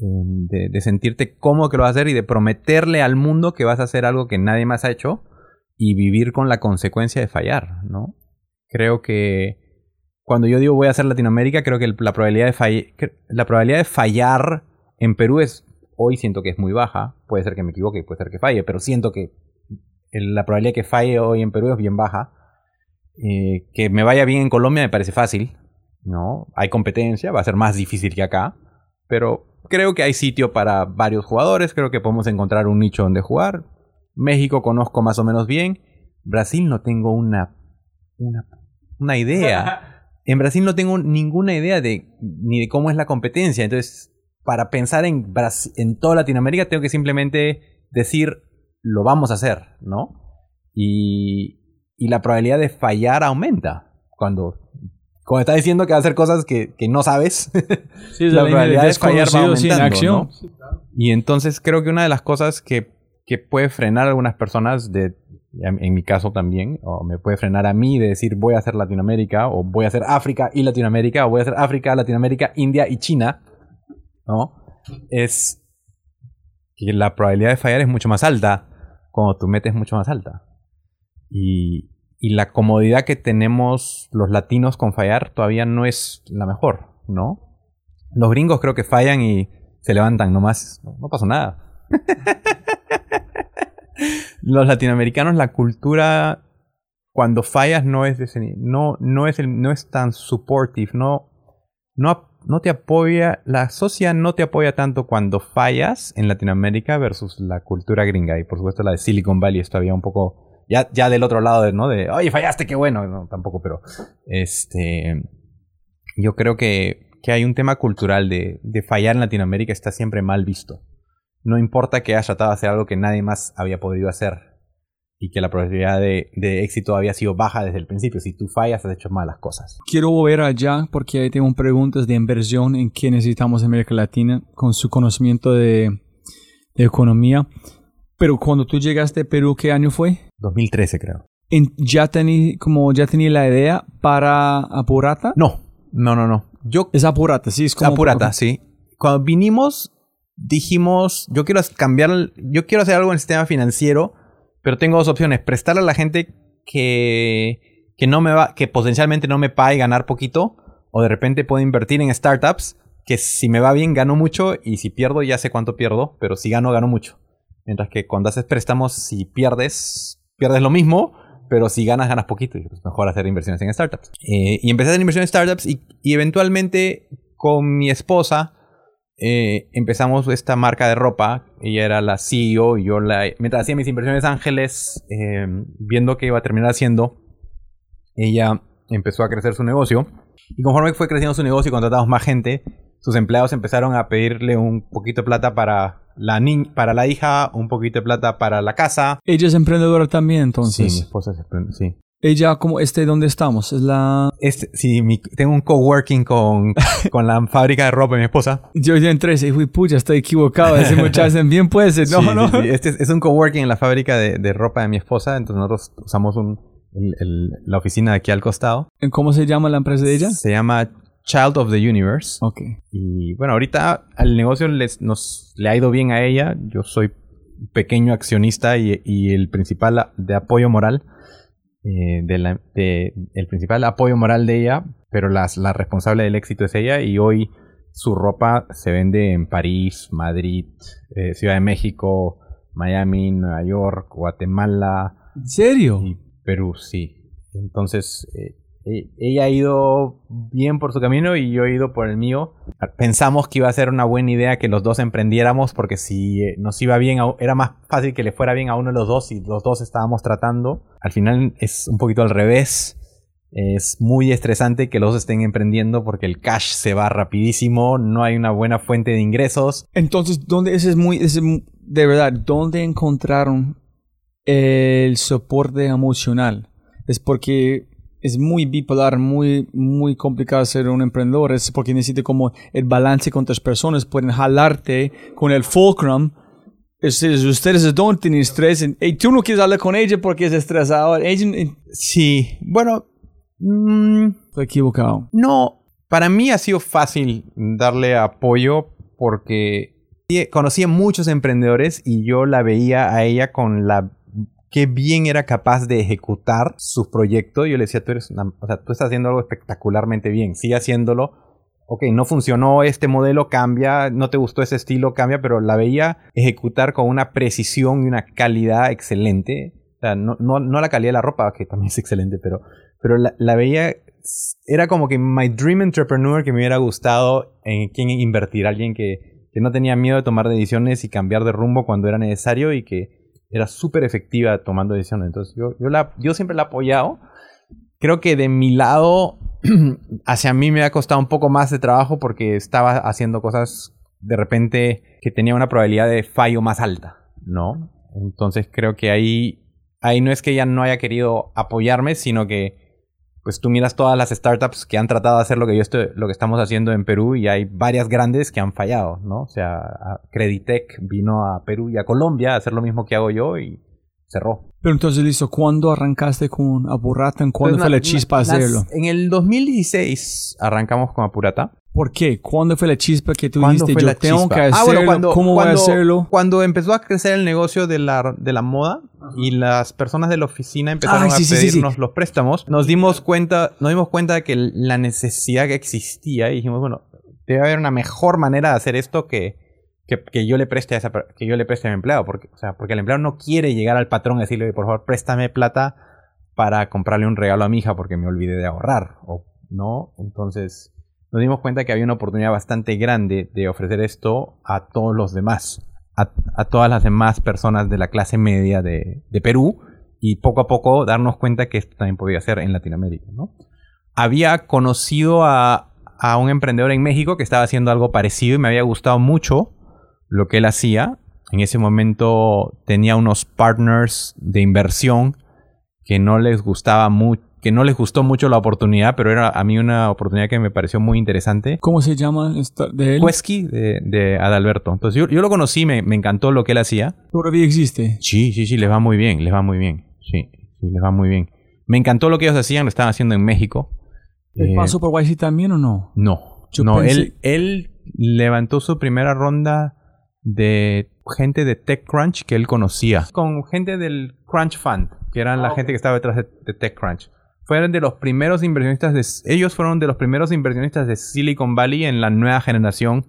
Em, de, sentirte cómodo que lo vas a hacer y de prometerle al mundo que vas a hacer algo que nadie más ha hecho y vivir con la consecuencia de fallar, ¿no? Creo que cuando yo digo voy a hacer Latinoamérica, creo que la probabilidad de, la probabilidad de fallar en Perú es, hoy siento que es muy baja. Puede ser que me equivoque, puede ser que falle, pero siento que la probabilidad de que falle hoy en Perú es bien baja. Eh, que me vaya bien en Colombia me parece fácil, ¿no? Hay competencia, va a ser más difícil que acá, pero creo que hay sitio para varios jugadores, creo que podemos encontrar un nicho donde jugar. México conozco más o menos bien, Brasil no tengo una, una, una idea. En Brasil no tengo ninguna idea de ni de cómo es la competencia, entonces para pensar en, Brasi- en toda Latinoamérica tengo que simplemente decir lo vamos a hacer, ¿no? Y, y la probabilidad de fallar aumenta cuando, cuando estás diciendo que va a hacer cosas que, que no sabes. Sí, es La la, probabilidad de fallar va sin aumentando, acción. y entonces creo que una de las cosas que, que puede frenar a algunas personas, de, en en mi caso también, o me puede frenar a mí de decir voy a hacer Latinoamérica, o voy a hacer África y Latinoamérica, o voy a hacer África, Latinoamérica, India y China, ¿no? Es que la probabilidad de fallar es mucho más alta cuando tu meta es mucho más alta. Y, y la comodidad que tenemos los latinos con fallar todavía no es la mejor, ¿no? Los gringos creo que fallan y se levantan nomás. No, no pasó nada. los latinoamericanos, la cultura, cuando fallas no es no, no es el, no es tan supportive, no, no, no te apoya, la sociedad no te apoya tanto cuando fallas en Latinoamérica versus la cultura gringa. Y por supuesto la de Silicon Valley es todavía un poco, ya, ya del otro lado, ¿no? De, oye, fallaste, qué bueno. No, tampoco, pero, este, yo creo que, que hay un tema cultural de, de fallar en Latinoamérica está siempre mal visto. No importa que hayas tratado de hacer algo que nadie más había podido hacer y que la probabilidad de, de éxito había sido baja desde el principio. Si tú fallas, has hecho malas cosas. Quiero volver allá porque ahí tengo preguntas de inversión en qué necesitamos en América Latina con su conocimiento de, de economía. Pero cuando tú llegaste a Perú, ¿qué año fue? 2013 creo. ¿Ya tení, como ya tenía la idea para Apurata? No, no, no, no. Yo Es Apurata, sí, es como... Apurata, sí. Cuando vinimos, dijimos, yo quiero cambiar, yo quiero hacer algo en el sistema financiero, pero tengo dos opciones. Prestarle a la gente que, que no me va, que potencialmente no me pague y ganar poquito, o de repente puedo invertir en startups que si me va bien gano mucho y si pierdo ya sé cuánto pierdo, pero si gano gano mucho. Mientras que cuando haces préstamos, si pierdes, pierdes lo mismo, pero si ganas, ganas poquito. Y es mejor hacer inversiones en startups. Eh, y empecé a hacer inversiones en startups y, eventualmente con mi esposa eh, empezamos esta marca de ropa. Ella era la CEO y yo la... Mientras hacía mis inversiones ángeles, eh, viendo que iba a terminar haciendo, ella empezó a crecer su negocio. Y conforme fue creciendo su negocio y contratamos más gente, sus empleados empezaron a pedirle un poquito de plata para la, ni- para la hija, un poquito de plata para la casa. Ella es emprendedora también, Sí, entonces. mi esposa se prende- sí. Ella, como este, ¿dónde estamos? Es la... Este, sí, mi- tengo un coworking con, con la fábrica de ropa de mi esposa. Yo ya entré y fui, pucha, estoy equivocado. Ese muchacho bien puede ser. No, Sí, no. sí, sí. Este es, es un coworking en la fábrica de, de ropa de mi esposa, entonces nosotros usamos un, el- el- la oficina de aquí al costado. ¿Cómo se llama la empresa de ella? Se llama Child of the Universe. Ok. Y bueno, ahorita al negocio les, nos, le ha ido bien a ella. Yo soy pequeño accionista y, y el principal de apoyo moral. eh, de la- de- el principal apoyo moral de ella, pero las- la responsable del éxito es ella. Y hoy su ropa se vende en París, Madrid, eh, Ciudad de México, Miami, Nueva York, Guatemala, ¿En serio? y Perú, sí. Entonces, eh, ella ha ido bien por su camino y yo he ido por el mío. Pensamos que iba a ser una buena idea que los dos emprendiéramos porque si eh, nos iba bien, era más fácil que le fuera bien a uno de los dos y los dos estábamos tratando. Al final es un poquito al revés. Es muy estresante que los dos estén emprendiendo porque el cash se va rapidísimo, no hay una buena fuente de ingresos. Entonces, ¿dónde ese es muy, ese de verdad, dónde encontraron el soporte emocional? Es porque es muy bipolar, muy, muy complicado ser un emprendedor. Es porque necesita como el balance con otras personas. Pueden jalarte con el fulcrum. Es, es- ustedes don't tienen estrés. Y tú no quieres hablar con ella porque es estresado. Ella, eh, Sí, bueno, mm, estoy equivocado. No, para mí ha sido fácil darle apoyo porque conocía muchos emprendedores y yo la veía a ella con la qué bien era capaz de ejecutar su proyecto. Yo le decía, tú eres o sea, tú estás haciendo algo espectacularmente bien, sigue haciéndolo. Ok, no funcionó este modelo, cambia, no te gustó ese estilo, cambia, pero la veía ejecutar con una precisión y una calidad excelente. O sea, no, no, no la calidad de la ropa, que también es excelente, pero, pero la, la veía era como que my dream entrepreneur que me hubiera gustado en quien invertir, alguien que, que no tenía miedo de tomar decisiones y cambiar de rumbo cuando era necesario y que era súper efectiva tomando decisiones. Entonces yo, yo, la, yo siempre la he apoyado. Creo que de mi lado, hacia mí me ha costado un poco más de trabajo porque estaba haciendo cosas de repente que tenía una probabilidad de fallo más alta, ¿no? Entonces creo que ahí, ahí no es que ella no haya querido apoyarme, sino que pues tú miras todas las startups que han tratado de hacer lo que yo estoy, lo que estamos haciendo en Perú y hay varias grandes que han fallado, ¿no? O sea, Creditec vino a Perú y a Colombia a hacer lo mismo que hago yo y cerró. Pero entonces, listo, ¿cuándo arrancaste con Apurata? ¿En cuándo pues fue la chispa hacerlo? En el 2016 arrancamos con Apurata. ¿Por qué? ¿Cuándo fue la chispa que tú dijiste yo tengo que hacerlo? Ah, cuando, ¿Cómo voy a hacerlo? Cuando empezó a crecer el negocio de la, de la moda y las personas de la oficina empezaron a pedirnos los préstamos, nos dimos cuenta, nos dimos cuenta de que la necesidad que existía y dijimos, bueno, debe haber una mejor manera de hacer esto que, que, yo le preste a esa, que yo le preste a mi empleado, porque, o sea, porque el empleado no quiere llegar al patrón y decirle, por favor, préstame plata para comprarle un regalo a mi hija porque me olvidé de ahorrar, o no, entonces nos dimos cuenta que había una oportunidad bastante grande de ofrecer esto a todos los demás, a, todas las demás personas de la clase media de, Perú y poco a poco darnos cuenta que esto también podía ser en Latinoamérica. ¿no? Había conocido a, a un emprendedor en México que estaba haciendo algo parecido y me había gustado mucho lo que él hacía. En ese momento tenía unos partners de inversión que no les gustaba mucho que no les gustó mucho la oportunidad, pero era a mí una oportunidad que me pareció muy interesante. ¿Cómo se llama de él? Cuesqui, de, Adalberto. Entonces yo, lo conocí, me, encantó lo que él hacía. ¿Todavía existe? Sí, sí, sí, les va muy bien, les va muy bien. Sí, sí, les va muy bien. Me encantó lo que ellos hacían, lo estaban haciendo en México. ¿El eh, pasó por YC también o no? No, no, él, él levantó su primera ronda de gente de TechCrunch que él conocía. Con gente del Crunch Fund, que eran la ah, gente que estaba detrás de TechCrunch fueron de los primeros inversionistas de, ellos fueron de los primeros inversionistas de Silicon Valley en la nueva generación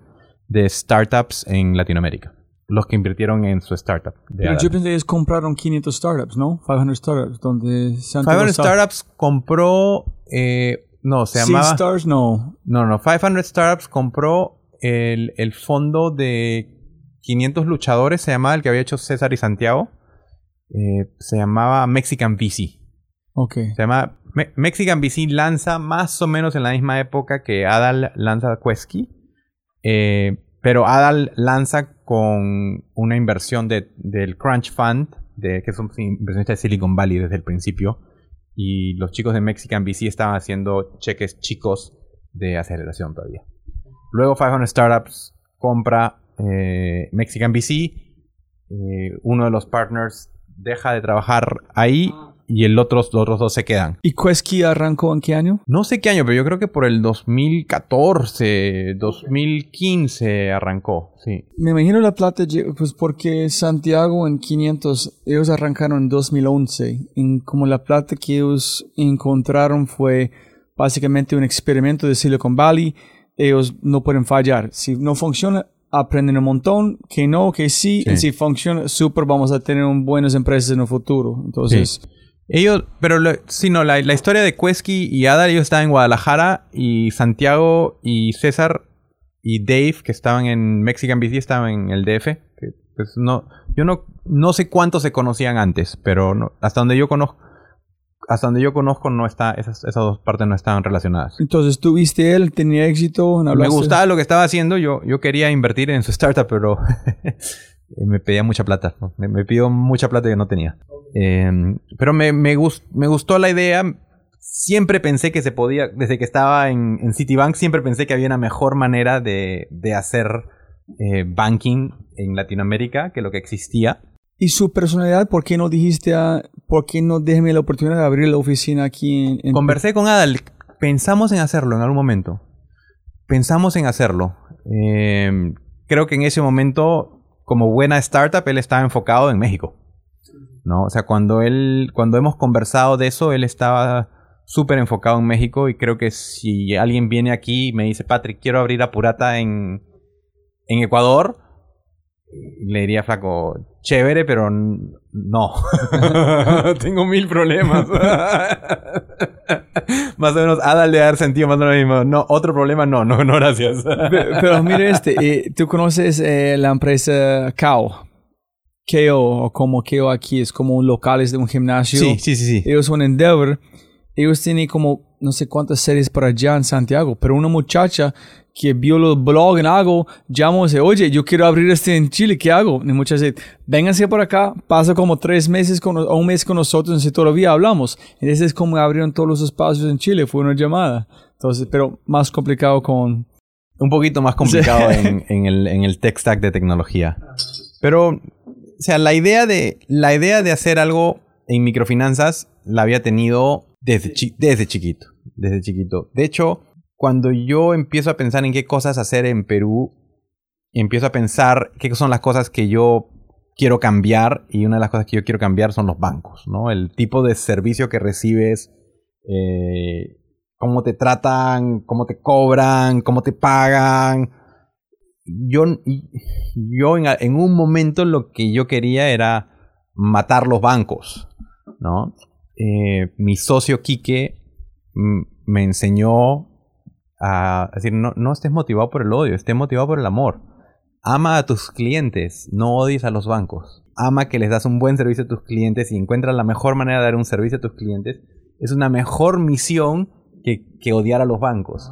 de startups en Latinoamérica. Los que invirtieron en su startup. Pero yo pensé ellos compraron 500 startups, ¿no? 500 startups, donde 500 startups compró, eh, no, se llamaba... Stars, no. No, no, 500 startups compró el, el fondo de 500 luchadores, se llamaba el que había hecho César y Santiago. Eh, se llamaba Mexican VC. Ok. Se llama Mexican VC lanza más o menos en la misma época que Adal lanza Quesky. Eh, pero Adal lanza con una inversión de, del Crunch Fund, que es un inversionista de Silicon Valley desde el principio. Y los chicos de Mexican VC estaban haciendo cheques chicos de aceleración todavía. Luego 500 Startups compra eh, Mexican VC. Eh, uno de los partners deja de trabajar ahí y el otro, los otros dos se quedan. ¿Y Quesky arrancó en qué año? No sé qué año, pero yo creo que por el 2014, 2015 arrancó, sí. Me imagino la plata, pues porque Santiago en 500, ellos arrancaron en 2011. En como la plata que ellos encontraron fue básicamente un experimento de Silicon Valley. Ellos no pueden fallar. Si no funciona, aprenden un montón, que no, que sí, y si funciona, súper, vamos a tener buenas empresas en el futuro. Entonces, ellos, pero si no, la, historia de Quesky y Adal, ellos estaban en Guadalajara y Santiago y César y Dave, que estaban en Mexican BC, estaban en el DF. Que, pues no, yo no, no sé cuántos se conocían antes, pero no, hasta donde yo conozco, hasta donde yo conozco no está, esas, esas dos partes no estaban relacionadas. Entonces, ¿tú viste él? ¿Tenía éxito? Me gustaba lo que estaba haciendo, yo, yo quería invertir en su startup, pero me pedía mucha plata, me, me pidió mucha plata que no tenía. Em, pero me, me, me, gustó la idea. Siempre pensé que se podía, desde que estaba en, en Citibank, siempre pensé que había una mejor manera de, de hacer eh, banking en Latinoamérica que lo que existía. ¿Y su personalidad? ¿Por qué no dijiste a, por qué no déjeme la oportunidad de abrir la oficina aquí en... Conversé con Adal, pensamos en hacerlo en algún momento. Pensamos en hacerlo. Em, creo que en ese momento, como buena startup, él estaba enfocado en México. ¿no? O sea, cuando él, cuando hemos conversado de eso, él estaba súper enfocado en México y creo que si alguien viene aquí y me dice, Patrick, quiero abrir Apurata en, en Ecuador, le diría flaco, chévere, pero no. Tengo mil problemas. más o menos, Adal de dar sentido más o menos mismo. No, otro problema, no, no, no, gracias. pero, mire este, eh, tú conoces eh, la empresa KO. KO, o como KO aquí, es como un locales de un gimnasio. Sí, sí, sí, sí. Ellos son Endeavor. Ellos tienen como no sé cuántas series por allá en Santiago, pero una muchacha que vio los blogs en algo, llamó y dice, oye, yo quiero abrir este en Chile, ¿qué hago? Y muchas veces, vénganse por acá, pasa como tres meses con, o un mes con nosotros y todavía hablamos. Entonces es como abrieron todos los espacios en Chile, fue una llamada. Entonces, pero más complicado con... Un poquito más complicado en, en, el, en el tech stack de tecnología. Pero, o sea, la idea de, la idea de hacer algo en microfinanzas la había tenido desde, desde chiquito. Desde chiquito. De hecho, cuando yo empiezo a pensar en qué cosas hacer en Perú, empiezo a pensar qué son las cosas que yo quiero cambiar y una de las cosas que yo quiero cambiar son los bancos, ¿no? El tipo de servicio que recibes, eh, cómo te tratan, cómo te cobran, cómo te pagan. Yo, yo en, un momento lo que yo quería era matar los bancos, ¿no? Eh, mi socio Quique me enseñó a decir, no, no estés motivado por el odio, estés motivado por el amor. Ama a tus clientes, no odies a los bancos. Ama que les das un buen servicio a tus clientes y encuentras la mejor manera de dar un servicio a tus clientes. Es una mejor misión que, que odiar a los bancos.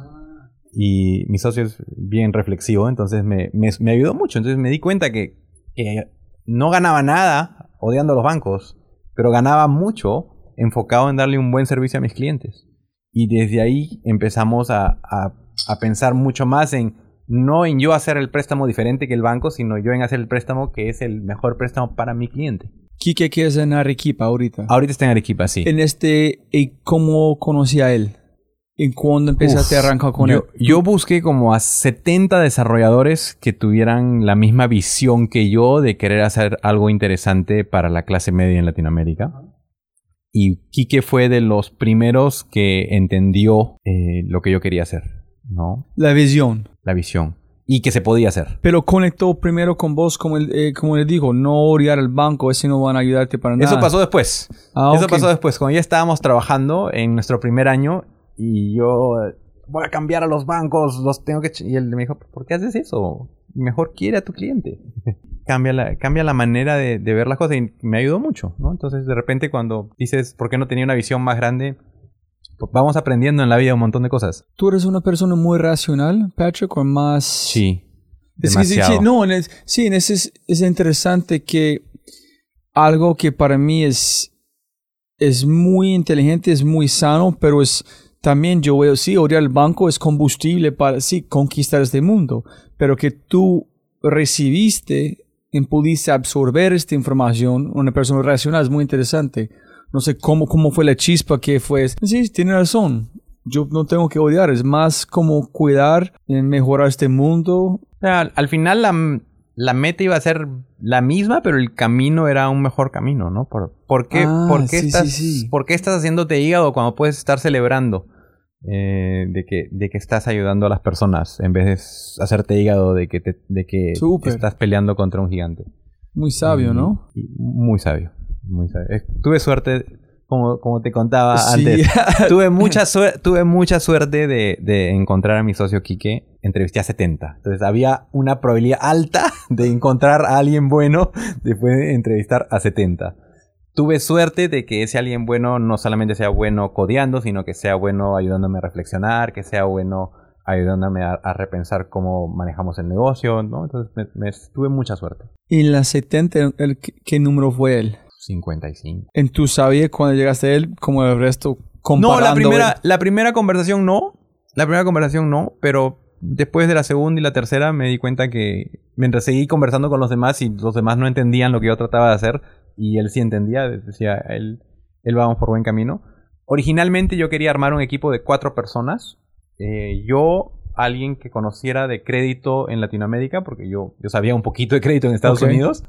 Y mi socio es bien reflexivo, entonces me, me, ayudó mucho. Entonces me di cuenta que, que no ganaba nada odiando a los bancos, pero ganaba mucho enfocado en darle un buen servicio a mis clientes. Y desde ahí empezamos a, pensar mucho más en no en yo hacer el préstamo diferente que el banco, sino yo en hacer el préstamo que es el mejor préstamo para mi cliente. Quique, ¿qué es en Arequipa ahorita? Ahorita está en Arequipa, sí. En este, ¿y cómo conocí a él? ¿En cuándo empezaste a arrancar con él? Yo busqué como a 70 desarrolladores que tuvieran la misma visión que yo de querer hacer algo interesante para la clase media en Latinoamérica. Y Quique fue de los primeros que entendió eh, lo que yo quería hacer, ¿no? La visión. La visión. Y que se podía hacer. Pero conectó primero con vos, como él, eh, como le dijo, no odiar al banco, ese no van a ayudarte para nada. Eso pasó después. Ah, Eso pasó después, cuando ya estábamos trabajando en nuestro primer año y yo voy a cambiar a los bancos, los tengo que... Y él me dijo, ¿por qué haces eso? Mejor quiere a tu cliente. Cambia la, cambia la manera de, ver las cosas y me ayudó mucho, ¿no? Entonces, de repente, cuando dices, ¿por qué no tenía una visión más grande? Pues vamos aprendiendo en la vida un montón de cosas. ¿Tú eres una persona muy racional, Patrick, o más...? Sí, demasiado. sí, no, sí, en ese es, es, interesante que algo que para mí es, es muy inteligente, es muy sano, pero es también yo veo, sí, odiar el banco es combustible para, sí, conquistar este mundo, pero que tú recibiste en pudiste absorber esta información, una persona racional, es muy interesante. No sé cómo, cómo fue la chispa que fue. Sí, tiene razón. Yo no tengo que odiar, es más como cuidar, en mejorar este mundo. al final la, la, meta iba a ser la misma, pero el camino era un mejor camino, ¿no? ¿Por, por qué, ah, por qué estás, ¿por qué estás haciéndote hígado cuando puedes estar celebrando? Eh, de, que, de que estás ayudando a las personas en vez de hacerte hígado de que, de que estás peleando contra un gigante. Muy sabio, ¿no? muy sabio, muy sabio. tuve suerte, como, como te contaba antes, tuve, mucha tuve mucha suerte de, de, encontrar a mi socio Quique, entrevisté a 70. Entonces había una probabilidad alta de encontrar a alguien bueno después de entrevistar a 70 tuve suerte de que ese alguien bueno no solamente sea bueno codeando, sino que sea bueno ayudándome a reflexionar, que sea bueno ayudándome a, repensar cómo manejamos el negocio, ¿no? Entonces me, tuve mucha suerte. ¿Y en la 70 qué número fue él? 55. ¿En tú sabías cuando llegaste a él como el resto comparando? No, la primera, la primera conversación no. La primera conversación no, pero después de la segunda y la tercera me di cuenta que mientras seguí conversando con los demás y los demás no entendían lo que yo trataba de hacer, y él sí entendía, decía, él, él vamos por buen camino. Originalmente yo quería armar un equipo de cuatro personas. Eh, yo, alguien que conociera de crédito en Latinoamérica, porque yo, yo sabía un poquito de crédito en Estados Unidos,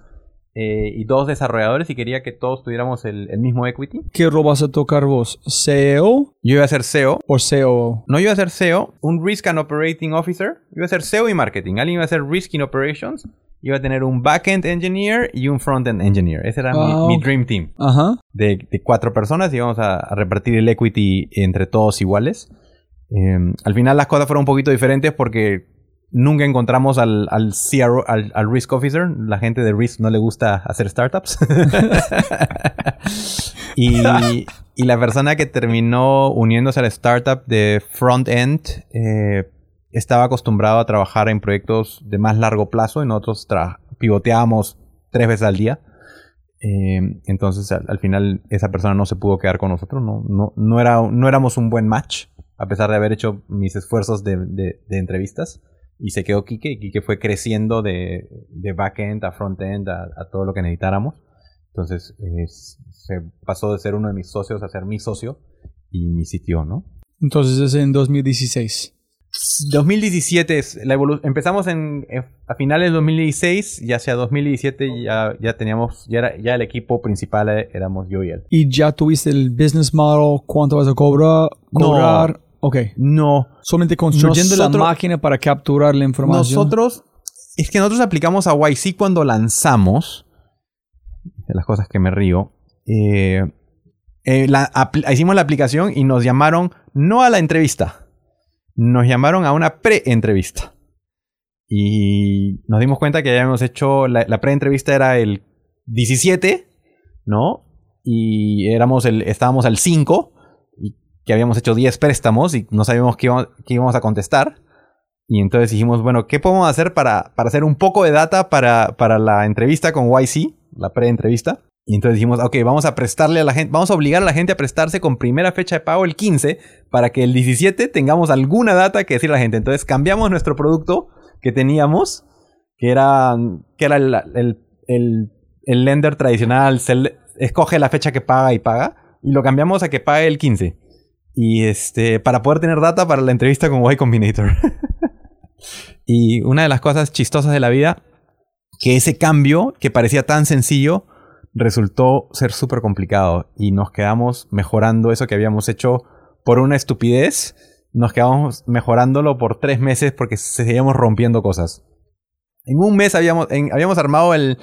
eh, y dos desarrolladores y quería que todos tuviéramos el, el mismo equity. ¿Qué rol vas a tocar vos? ¿CEO Yo iba a ser CEO. o CEO? No iba a ser CEO, un Risk and Operating Officer. Iba a ser CEO y Marketing. Alguien iba a ser Risk and Operations. Iba a tener un Backend Engineer y un Frontend Engineer. Ese era mi- Ah, mi. Dream Team. Ajá. De, de cuatro personas y íbamos a, a repartir el equity entre todos iguales. Eh, al final las cosas fueron un poquito diferentes porque nunca encontramos al, al CRO, al, al Risk Officer. La gente de Risk no le gusta hacer startups. y, y la persona que terminó uniéndose a la startup de Front-End eh, estaba acostumbrado a trabajar en proyectos de más largo plazo y nosotros pivoteábamos tres veces al día. Eh, entonces al, al final esa persona no se pudo quedar con nosotros, no, no, no, era, no éramos un buen match, a pesar de haber hecho mis esfuerzos de- de entrevistas. Y se quedó Kike, y Kike fue creciendo de, de backend a frontend a, a todo lo que necesitáramos. Entonces es- se pasó de ser uno de mis socios a ser mi socio y mi sitio, ¿no? Entonces es en 2016. 2017 es la empezamos en, en- a finales de 2016 y hacia 2017 ya, ya teníamos ya, era, ya el equipo principal eh, éramos yo y él ¿Y ya tuviste el business model? ¿Cuánto vas a cobrar? No. Ok. no Solamente construyendo la máquina para capturar la información. nosotros es que nosotros aplicamos a YC cuando lanzamos de las cosas que me río eh, eh, la hicimos la aplicación y nos llamaron no a la entrevista nos llamaron a una pre-entrevista y nos dimos cuenta que habíamos hecho la, la pre-entrevista era el 17 no y éramos el estábamos al 5 y que habíamos hecho 10 préstamos y no sabíamos qué íbamos, a contestar y entonces dijimos, bueno, ¿qué podemos hacer para, para hacer un poco de data para, para la entrevista con YC, la pre-entrevista? Y entonces dijimos, ok, vamos a prestarle a la gente, vamos a obligar a la gente a prestarse con primera fecha de pago el 15 para que el 17 tengamos alguna data que decir a la gente. Entonces cambiamos nuestro producto que teníamos, que era, que era el, el, el- el lender tradicional, se escoge la fecha que paga y paga, y lo cambiamos a que pague el 15. Y este, para poder tener data para la entrevista con Y Combinator. Y una de las cosas chistosas de la vida, que ese cambio que parecía tan sencillo, resultó ser súper complicado. Y nos quedamos mejorando eso que habíamos hecho por una estupidez. Nos quedamos mejorándolo por tres meses porque seguíamos rompiendo cosas. En un mes habíamos, habíamos armado el,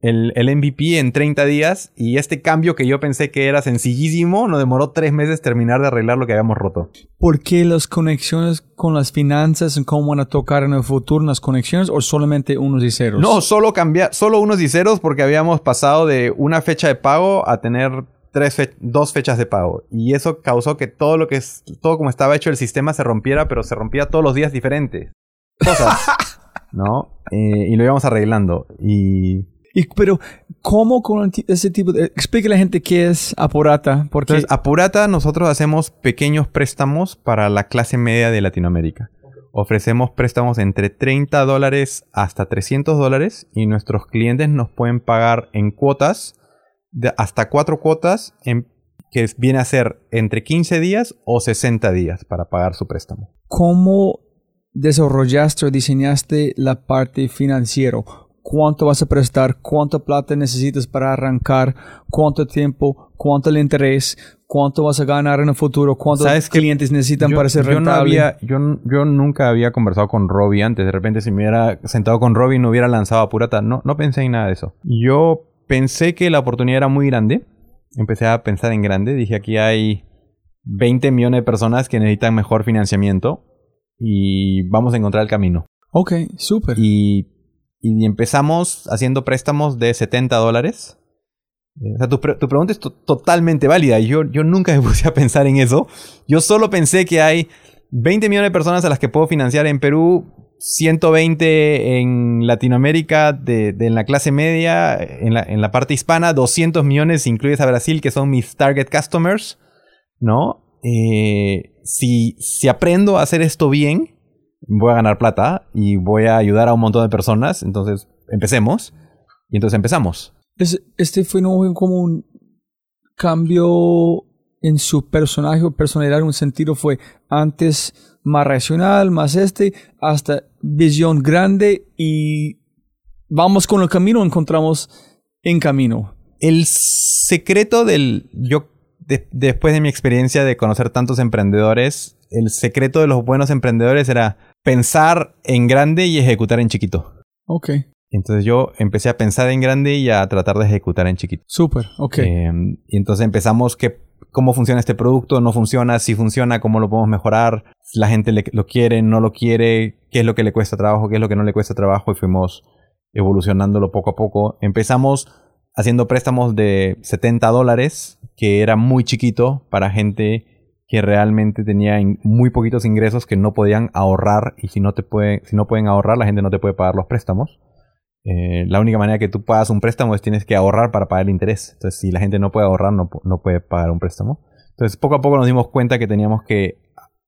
el, el MVP en 30 días y este cambio que yo pensé que era sencillísimo nos demoró tres meses terminar de arreglar lo que habíamos roto. ¿Por qué las conexiones con las finanzas, cómo van a tocar en el futuro las conexiones o solamente unos y ceros? No, solo cambiar, solo unos y ceros porque habíamos pasado de una fecha de pago a tener tres fe- dos fechas de pago. Y eso causó que todo lo que es, todo como estaba hecho el sistema se rompiera, pero se rompía todos los días diferentes. Cosas. ¿No? Eh, y lo íbamos arreglando. Y Y, pero, ¿cómo con ese tipo de... Explique a la gente qué es Apurata, porque... entonces, a Purata nosotros hacemos pequeños préstamos para la clase media de Latinoamérica. Ofrecemos préstamos entre 30 dólares hasta 300 dólares y nuestros clientes nos pueden pagar en cuotas de hasta cuatro cuotas en- que viene a ser entre 15 días o 60 días para pagar su préstamo. ¿Cómo desarrollaste o diseñaste la parte financiera? ¿Cuánto vas a prestar? ¿Cuánta plata necesitas para arrancar? ¿Cuánto tiempo? ¿Cuánto el interés? ¿Cuánto vas a ganar en el futuro? ¿Cuántos clientes necesitan Yo- para ser yo no rentable? había- yo, yo nunca había conversado con Robbie antes. De repente, si me hubiera sentado con Robbie, no hubiera lanzado a Purata. No, no pensé en nada de eso. Yo pensé que la oportunidad era muy grande. Empecé a pensar en grande. Dije, aquí hay 20 millones de personas que necesitan mejor financiamiento y vamos a encontrar el camino. Ok, súper. Y, y empezamos haciendo préstamos de 70 dólares. Eh, O sea, tu, pre- tu pregunta es to- totalmente válida. Yo, yo nunca me puse a pensar en eso. Yo solo pensé que hay 20 millones de personas a las que puedo financiar en Perú, 120 en Latinoamérica de, de en la clase media, en la, en la parte hispana, 200 millones si incluyes a Brasil, que son mis target customers, ¿no? Eh, si, si aprendo a hacer esto bien, voy a ganar plata y voy a ayudar a un montón de personas. Entonces, empecemos. Y entonces empezamos. Es- este fue no como un cambio en su personaje o personalidad en un sentido fue antes más racional, más este, hasta visión grande y vamos con el camino, encontramos en camino. El secreto del... Yo, después de mi experiencia de conocer tantos emprendedores, el secreto de los buenos emprendedores era pensar en grande y ejecutar en chiquito. Ok. Entonces yo empecé a pensar en grande y a tratar de ejecutar en chiquito. Súper, ok. Em, y entonces empezamos que cómo funciona este producto, no funciona, si funciona, cómo lo podemos mejorar, la gente lo quiere, no lo quiere, qué es lo que le cuesta trabajo, qué es lo que no le cuesta trabajo y fuimos evolucionándolo poco a poco. Empezamos haciendo préstamos de 70 dólares, que era muy chiquito para gente que realmente tenía muy poquitos ingresos que no podían ahorrar y si no te pueden, si no pueden ahorrar la gente no te puede pagar los préstamos. Eh, la única manera que tú pagas un préstamo es tienes que ahorrar para pagar el interés. Entonces, si la gente no puede ahorrar, no, no puede pagar un préstamo. Entonces, poco a poco nos dimos cuenta que teníamos que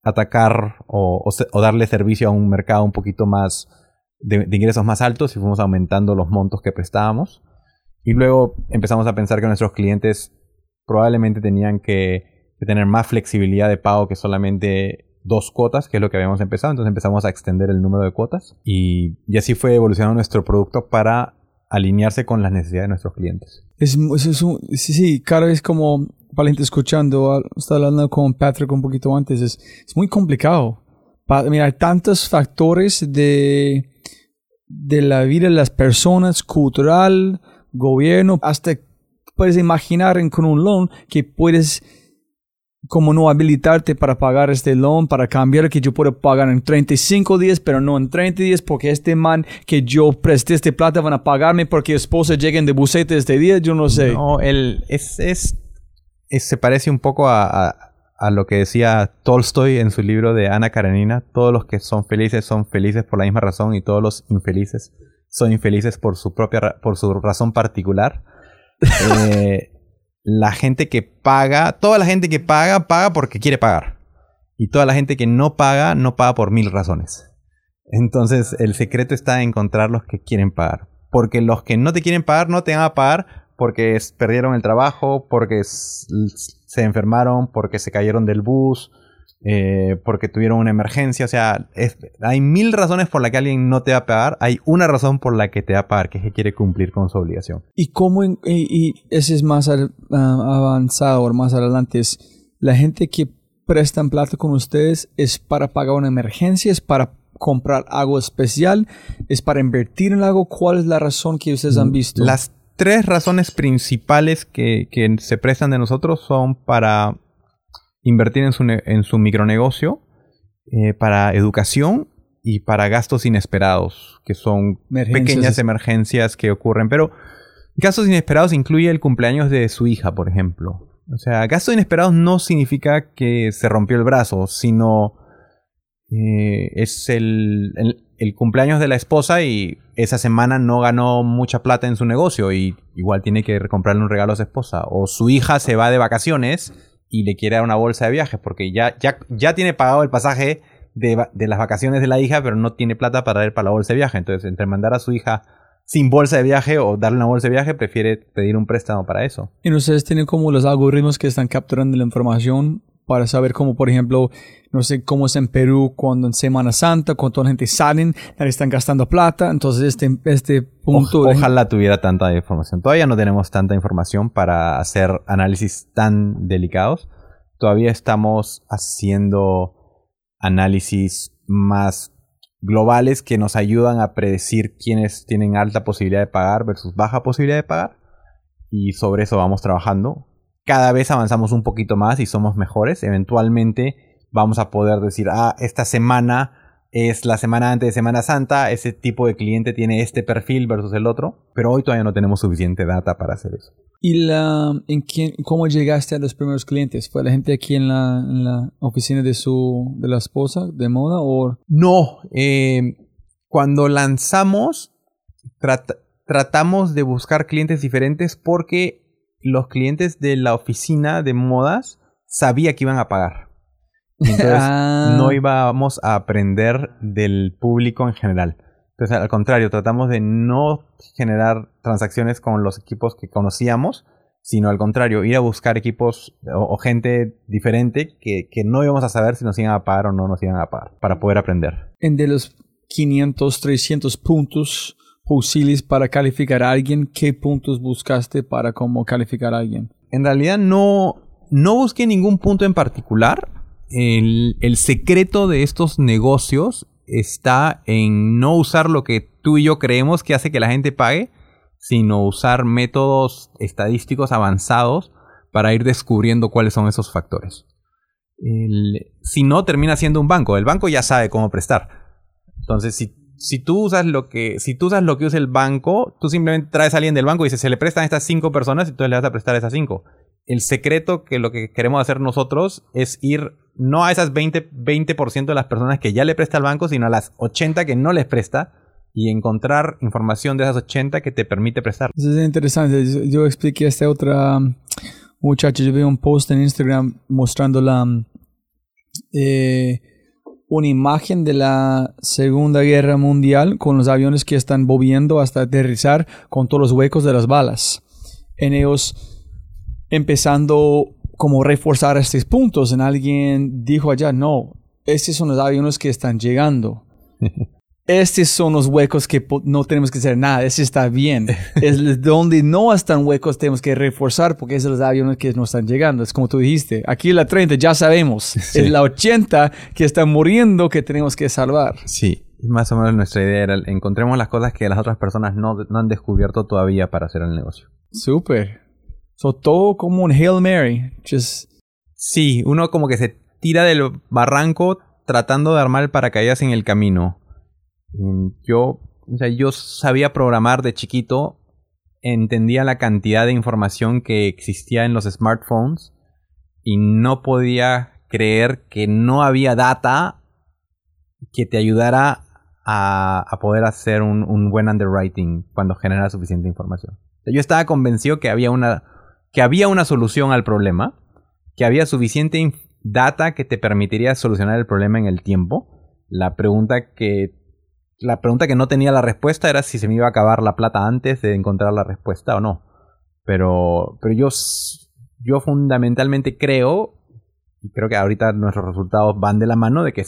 atacar o, darle servicio a un mercado un poquito más de, ingresos más altos y fuimos aumentando los montos que prestábamos. Y luego empezamos a pensar que nuestros clientes probablemente tenían que tener más flexibilidad de pago que solamente dos cuotas, que es lo que habíamos empezado. Entonces empezamos a extender el número de cuotas y, así fue evolucionando nuestro producto para alinearse con las necesidades de nuestros clientes. Es, sí, sí, cada vez como para la gente escuchando, estaba hablando con Patrick un poquito antes, es, es muy complicado. Mira, hay tantos factores de, de la vida de las personas, cultural, gobierno, hasta puedes imaginar en, con un loan que puedes como no habilitarte para pagar este loan, para cambiar que yo puedo pagar en 35 días, pero no en 30 días, porque este man que yo presté este plata van a pagarme porque esposa lleguen de bucete este día, yo no sé. No, él es, es, se parece un poco a, a, lo que decía Tolstoy en su libro de Ana Karenina, todos los que son felices son felices por la misma razón y todos los infelices son infelices por su propia, por su razón particular. Eh, la gente que paga, toda la gente que paga, paga porque quiere pagar. Y toda la gente que no paga, no paga por mil razones. Entonces, el secreto está en encontrar los que quieren pagar. Porque los que no te quieren pagar, no te van a pagar porque perdieron el trabajo, porque se enfermaron, porque se cayeron del bus, eh, porque tuvieron una emergencia. O sea, hay mil razones por las que alguien no te va a pagar. Hay una razón por la que te va a pagar, que es que quiere cumplir con su obligación. ¿Y cómo, y, ese es más ah, avanzado o más adelante, es la gente que prestan plata con ustedes es para pagar una emergencia, es para comprar algo especial, es para invertir en algo. ¿Cuál es la razón que ustedes han visto? Las tres razones principales que, que se prestan de nosotros son para invertir en su, en su micronegocio eh, para educación y para gastos inesperados, que son pequeñas emergencias que ocurren. Pero gastos inesperados incluye el cumpleaños de su hija, por ejemplo. O sea, gastos inesperados no significa que se rompió el brazo, sino eh, es el, el, cumpleaños de la esposa y esa semana no ganó mucha plata en su negocio y igual tiene que comprarle un regalo a su esposa. O su hija se va de vacaciones y le quiere dar una bolsa de viajes porque ya, ya, ya tiene pagado el pasaje de, de, las vacaciones de la hija, pero no tiene plata para ir para la bolsa de viaje. Entonces, entre mandar a su hija sin bolsa de viaje o darle una bolsa de viaje, prefiere pedir un préstamo para eso. Y ustedes tienen como los algoritmos que están capturando la información para saber cómo, por ejemplo, no sé cómo es en Perú cuando en Semana Santa, cuando la gente salen, están gastando plata. Entonces, este, este punto. ojalá tuviera tanta información. Todavía no tenemos tanta información para hacer análisis tan delicados. Todavía estamos haciendo análisis más globales que nos ayudan a predecir quiénes tienen alta posibilidad de pagar versus baja posibilidad de pagar. Y sobre eso vamos trabajando cada vez avanzamos un poquito más y somos mejores. Eventualmente vamos a poder decir, ah, esta semana es la semana antes de Semana Santa, ese tipo de cliente tiene este perfil versus el otro, pero hoy todavía no tenemos suficiente data para hacer eso. ¿Y la, en quién, cómo llegaste a los primeros clientes? ¿Fue la gente aquí en la, oficina de, su, de la esposa de moda o...? No, eh, cuando lanzamos tratamos de buscar clientes diferentes porque los clientes de la oficina de modas sabía que iban a pagar. Entonces ah. no íbamos a aprender del público en general. Entonces al contrario, tratamos de no generar transacciones con los equipos que conocíamos, sino al contrario, ir a buscar equipos o, gente diferente que, que, no íbamos a saber si nos iban a pagar o no nos iban a pagar para poder aprender. En de los 500, 300 puntos posibles para calificar a alguien? ¿Qué puntos buscaste para cómo calificar a alguien? En realidad no, no busqué ningún punto en particular. El, el secreto de estos negocios está en no usar lo que tú y yo creemos que hace que la gente pague, sino usar métodos estadísticos avanzados para ir descubriendo cuáles son esos factores. si no, termina siendo un banco. El banco ya sabe cómo prestar. Entonces, si, si, tú usas lo que, si tú usas lo que usa el banco, tú simplemente traes a alguien del banco y dices, se le prestan estas cinco personas y tú le vas a prestar a esas cinco. El secreto que lo que queremos hacer nosotros es ir no a esas 20%, 20 de las personas que ya le presta al banco, sino a las 80 que no les presta y encontrar información de esas 80 que te permite prestar. Eso es interesante. Yo, expliqué a esta otra muchacha, yo vi un post en Instagram mostrando la, eh, una imagen de la Segunda Guerra Mundial con los aviones que están moviendo hasta aterrizar con todos los huecos de las balas. En ellos empezando como reforzar estos puntos. En alguien dijo allá, no, estos son los aviones que están llegando. estos son los huecos que no tenemos que hacer nada, ese está bien. es donde no están huecos tenemos que reforzar porque es los aviones que no están llegando. Es como tú dijiste, aquí la 30 ya sabemos, es la 80 que está muriendo que tenemos que salvar. Sí, más o menos nuestra idea era encontremos las cosas que las otras personas no, no han descubierto todavía para hacer el negocio. Súper. So, todo como un Hail Mary. Just... Sí, uno como que se tira del barranco tratando de armar el paracaídas en el camino. Mm, yo, o sea, yo sabía programar de chiquito, entendía la cantidad de información que existía en los smartphones y no podía creer que no había data que te ayudara a, a poder hacer un, un, buen underwriting cuando genera suficiente información. yo estaba convencido que había una, que había una solución al problema, que había suficiente data que te permitiría solucionar el problema en el tiempo. La pregunta que la pregunta que no tenía la respuesta era si se me iba a acabar la plata antes de encontrar la respuesta o no. Pero, pero yo, yo fundamentalmente creo, y creo que ahorita nuestros resultados van de la mano, de que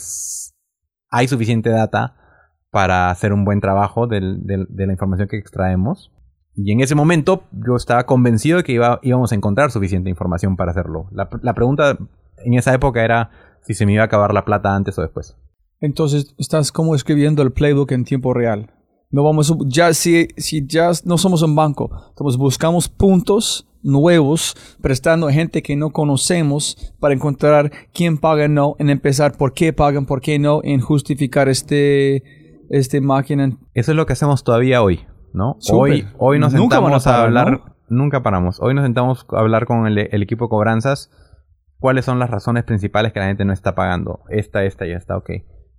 hay suficiente data para hacer un buen trabajo de la información que extraemos. Y en ese momento yo estaba convencido de que iba, íbamos a encontrar suficiente información para hacerlo. La, la pregunta en esa época era si se me iba a acabar la plata antes o después. Entonces estás como escribiendo el playbook en tiempo real. No vamos ya si, si ya no somos un banco, entonces buscamos puntos nuevos prestando a gente que no conocemos para encontrar quién paga no, en empezar por qué pagan, por qué no, en justificar este este máquina. Eso es lo que hacemos todavía hoy, ¿no? Hoy hoy nos sentamos a, hablar, nunca paramos. Hoy nos sentamos a hablar con el, el equipo de cobranzas cuáles son las razones principales que la gente no está pagando. Esta, esta y esta, ok.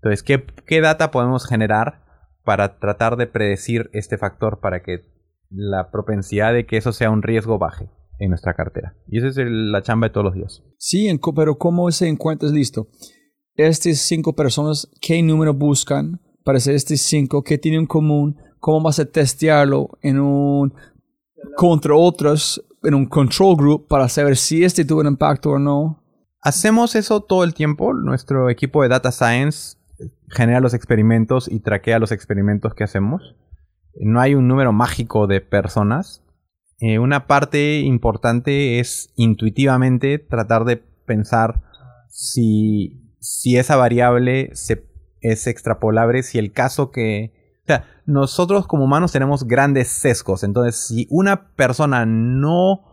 Entonces, ¿qué, ¿qué, data podemos generar para tratar de predecir este factor para que la propensidad de que eso sea un riesgo baje en nuestra cartera? Y esa es la chamba de todos los días. Sí, pero ¿cómo se encuentra listo? Estas cinco personas, ¿qué número buscan para ser estos cinco? ¿Qué tienen en común? ¿Cómo vas a testearlo en un contra otros en un control group para saber si este tuvo un impacto o no? Hacemos eso todo el tiempo. Nuestro equipo de data science genera los experimentos y traquea los experimentos que hacemos. No hay un número mágico de personas. Eh, una parte importante es intuitivamente tratar de pensar si, si esa variable se, es extrapolable, si el caso que... O sea, nosotros como humanos tenemos grandes sesgos. Entonces, si una persona no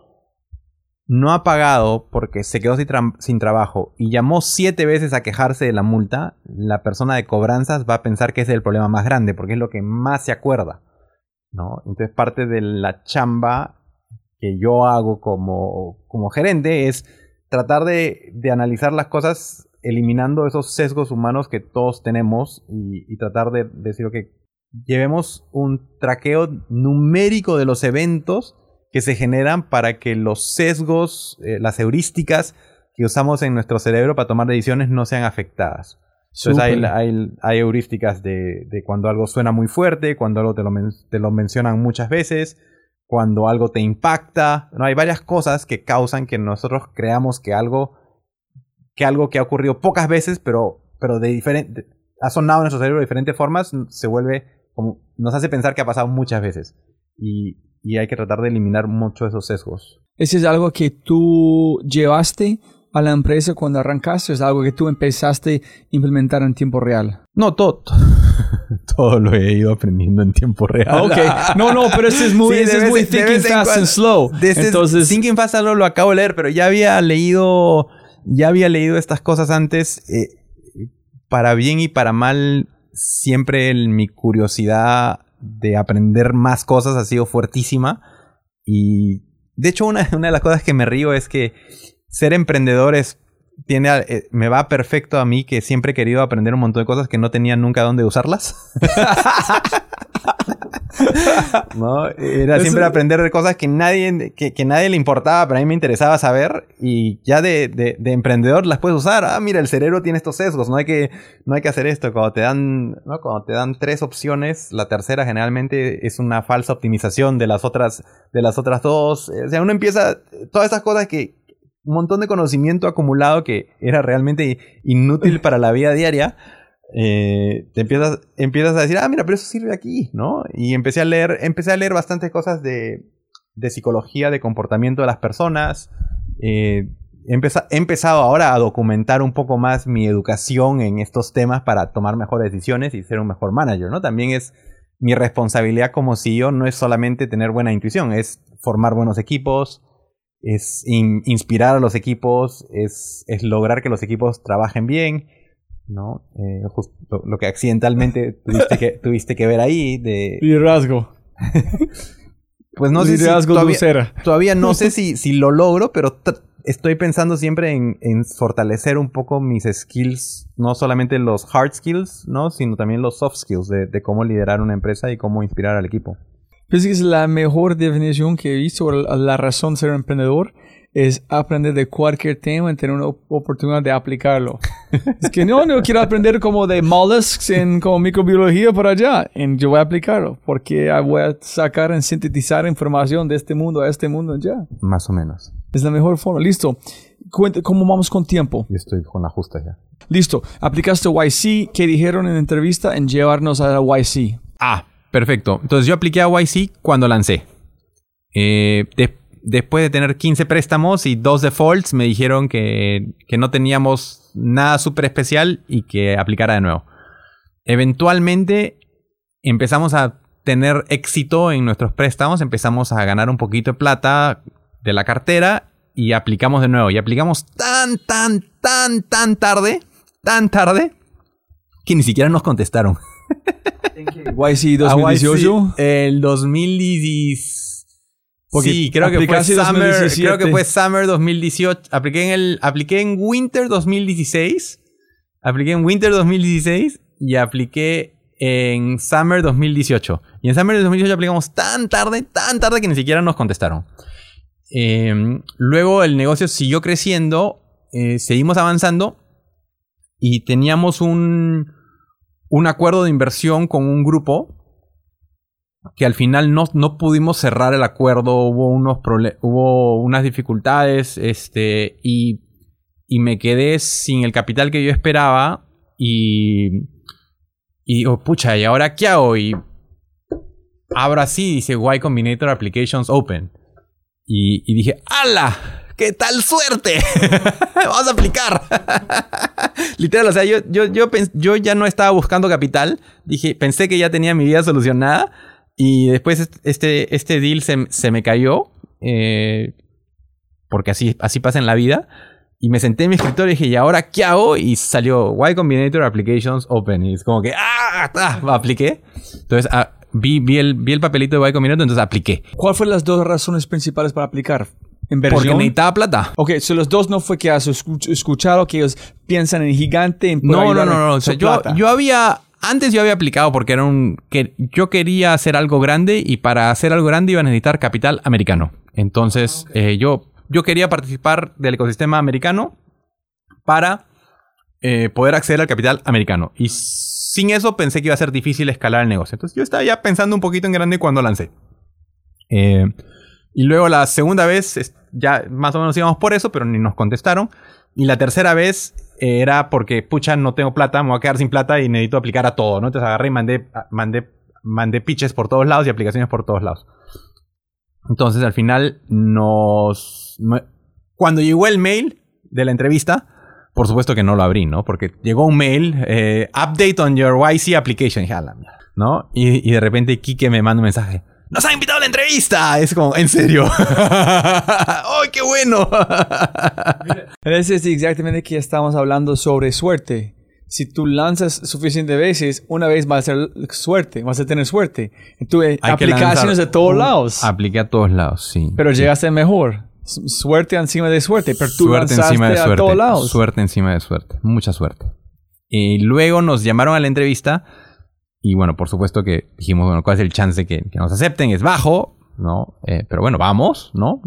no ha pagado porque se quedó sin, trabajo y llamó siete veces a quejarse de la multa, la persona de cobranzas va a pensar que es el problema más grande porque es lo que más se acuerda. ¿no? Entonces parte de la chamba que yo hago como, como gerente es tratar de, de, analizar las cosas eliminando esos sesgos humanos que todos tenemos y, tratar de decir que llevemos un traqueo numérico de los eventos que se generan para que los sesgos, eh, las heurísticas que usamos en nuestro cerebro para tomar decisiones no sean afectadas. Entonces hay, hay, heurísticas de, de, cuando algo suena muy fuerte, cuando algo te lo, te lo mencionan muchas veces, cuando algo te impacta. No, hay varias cosas que causan que nosotros creamos que algo que algo que ha ocurrido pocas veces, pero, pero de diferente, ha sonado en nuestro cerebro de diferentes formas, se vuelve como nos hace pensar que ha pasado muchas veces. Y, y hay que tratar de eliminar mucho esos sesgos. ¿Ese es algo que tú llevaste a la empresa cuando arrancaste? ¿Es algo que tú empezaste a implementar en tiempo real? No, todo. todo lo he ido aprendiendo en tiempo real. Ok. No, no, pero ese es muy, Sí, ese de es muy de thinking fast and slow. De Entonces, Thinking Fast and Slow lo acabo de leer, pero ya había leído, ya había leído estas cosas antes. eh, para bien y para mal, siempre el- mi curiosidad de aprender más cosas ha sido fuertísima. Y de hecho, una, una de las cosas que me río es que ser emprendedor es, tiene, a- eh, me va perfecto a mí que siempre he querido aprender un montón de cosas que no tenía nunca dónde usarlas. ¿no? Era Eso- siempre aprender de cosas que nadie, que, que nadie le importaba, pero a mí me interesaba saber y ya de, de- de emprendedor las puedes usar. Ah, mira, el cerebro tiene estos sesgos, no hay que, no hay que hacer esto. Cuando te dan, ¿no? Cuando te dan tres opciones, la tercera generalmente es una falsa optimización de las otras, de las otras dos. O sea, uno empieza, todas estas cosas que, un montón de conocimiento acumulado que era realmente inútil para la vida diaria eh, te empiezas, empiezas a decir, ah, mira, pero eso sirve aquí, ¿no? Y empecé a leer, empecé a leer bastantes cosas de, de psicología, de comportamiento de las personas. Eh, he, empeza- he empezado ahora a documentar un poco más mi educación en estos temas para tomar mejores decisiones y ser un mejor manager, ¿no? También es mi responsabilidad como CEO, no es solamente tener buena intuición, es formar buenos equipos, es in- inspirar a los equipos, es, es lograr que los equipos trabajen bien. ¿no? Eh, justo lo que accidentalmente tuviste que, tuviste que ver ahí de... liderazgo. Pues no sé si todavía, todavía no sé si, si lo logro, pero estoy pensando siempre en, en fortalecer un poco mis skills, no solamente los hard skills, ¿no? Sino también los soft skills de, de cómo liderar una empresa y cómo inspirar al equipo. Pienso que es la mejor definición que he visto la razón de ser emprendedor es aprender de cualquier tema y tener una op- oportunidad de aplicarlo. es que no, no quiero aprender como de mollusks en como microbiología por allá. Y yo voy a aplicarlo porque voy a sacar y sintetizar información de este mundo a este mundo ya. Más o menos. Es la mejor forma. Listo. Cuente, ¿Cómo vamos con tiempo? Yo estoy con la justa ya. Listo. Aplicaste YC. ¿Qué dijeron en entrevista en llevarnos a la YC? Ah, perfecto. Entonces yo apliqué a YC cuando lancé. Eh, de- después de tener 15 préstamos y dos defaults, me dijeron que, que no teníamos nada súper especial y que aplicara de nuevo. Eventualmente empezamos a tener éxito en nuestros préstamos, empezamos a ganar un poquito de plata de la cartera y aplicamos de nuevo. Y aplicamos tan, tan, tan, tan tarde, tan tarde, que ni siquiera nos contestaron. YC 2018. El 2010. Porque sí, creo que fue Summer. 2017. Creo que fue Summer 2018. Apliqué en el. Apliqué en Winter 2016. Apliqué en Winter 2016. Y apliqué en Summer 2018. Y en Summer 2018 aplicamos tan tarde, tan tarde que ni siquiera nos contestaron. Eh, luego el negocio siguió creciendo. eh, seguimos avanzando. Y teníamos un, un acuerdo de inversión con un grupo que al final no, no pudimos cerrar el acuerdo, hubo unos hubo unas dificultades, este, y, y me quedé sin el capital que yo esperaba y, y digo, pucha, ¿y ahora qué hago? Y abro así, dice Y Combinator Applications Open. Y, y dije, ¡Hala! ¡Qué tal suerte! Vamos a aplicar. Literal, o sea, yo, yo, yo, yo ya no estaba buscando capital. Dije, pensé que ya tenía mi vida solucionada. Y después est- este, este deal se, se me cayó. eh, porque así, así pasa en la vida. Y me senté en mi escritorio y dije, ¿y ahora qué hago? Y salió Y Combinator Applications Open. Y es como que, ¡ah! ah apliqué. Entonces, ah, vi, vi, el, vi el papelito de Y Combinator, entonces apliqué. ¿Cuál fueron las dos razones principales para aplicar? Porque Inversión. necesitaba plata. Ok, so los dos no fue que has escuch- escuchado que ellos piensan en gigante. En No, no, no, no. O sea, yo, yo había. Antes yo había aplicado porque era un. que yo quería hacer algo grande y para hacer algo grande iba a necesitar capital americano. Entonces, eh, yo, yo quería participar del ecosistema americano para eh, poder acceder al capital americano. Y sin eso pensé que iba a ser difícil escalar el negocio. Entonces yo estaba ya pensando un poquito en grande cuando lancé. Eh, y luego la segunda vez, ya más o menos íbamos por eso, pero ni nos contestaron. Y la tercera vez eh, era porque, pucha, no tengo plata, me voy a quedar sin plata y necesito aplicar a todo, ¿no? Entonces agarré y mandé, a- mandé, mandé pitches por todos lados y aplicaciones por todos lados. Entonces al final nos... Cuando llegó el mail de la entrevista, por supuesto que no lo abrí, ¿no? Porque llegó un mail, eh, update on your YC application, ¿no? Y, y de repente Kike me manda un mensaje. ¡Nos ha invitado a la entrevista! Es como, ¿en serio? ¡Ay, qué bueno! Ese es exactamente que estamos hablando sobre suerte. Si tú lanzas suficientes veces, una vez va a ser suerte, vas a tener suerte. Entonces, aplicaciones de todos lados. Apliqué a todos lados, sí. Pero llegaste mejor. Suerte encima de suerte, pero tú suerte encima de suerte. a todos lados. Suerte encima de suerte. Mucha suerte. Y luego nos llamaron a la entrevista y bueno, por supuesto que dijimos, bueno, ¿cuál es el chance de que, nos acepten? Es bajo, ¿no? Eh, pero bueno, vamos, ¿no?